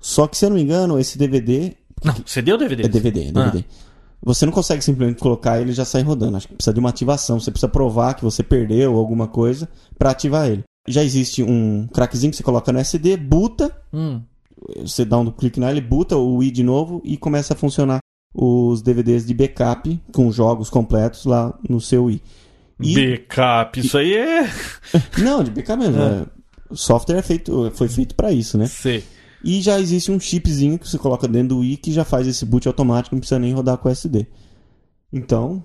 C: Só que, se eu não me engano, esse DVD
A: Não, CD ou DVD?
C: é DVD, é DVD. Você não consegue simplesmente colocar ele e já sair rodando. Acho que precisa de uma ativação. Você precisa provar que você perdeu alguma coisa pra ativar ele. Já existe um crackzinho que você coloca no SD, buta,
A: Hum.
C: você dá um clique nele, buta o Wii de novo e começa a funcionar os DVDs de backup com jogos completos lá no seu Wii. E-
A: Backup, isso aí é.
C: Não, de backup mesmo. é. O software é feito, foi feito para isso, né?
A: Sei.
C: E já existe um chipzinho que você coloca dentro do Wii que já faz esse boot automático, não precisa nem rodar com SD. Então,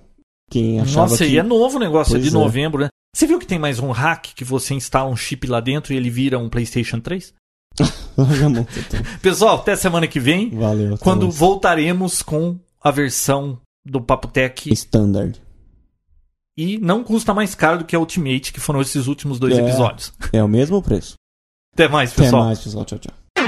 C: quem achava
A: Nossa,
C: que...
A: e é novo o negócio, é
C: Pois
A: de
C: é.
A: novembro, né? Você viu que tem mais um hack que você instala um chip lá dentro e ele vira um PlayStation 3?
C: Larga a mão, então.
A: Pessoal, até semana que vem,
C: Valeu. até
A: quando
C: mais.
A: voltaremos com a versão do Papotec
C: Standard.
A: e não custa mais caro do que a Ultimate, que foram esses últimos dois
C: É.
A: episódios.
C: É o mesmo preço.
A: Até mais,
C: Até
A: pessoal.
C: mais, pessoal. Tchau, tchau.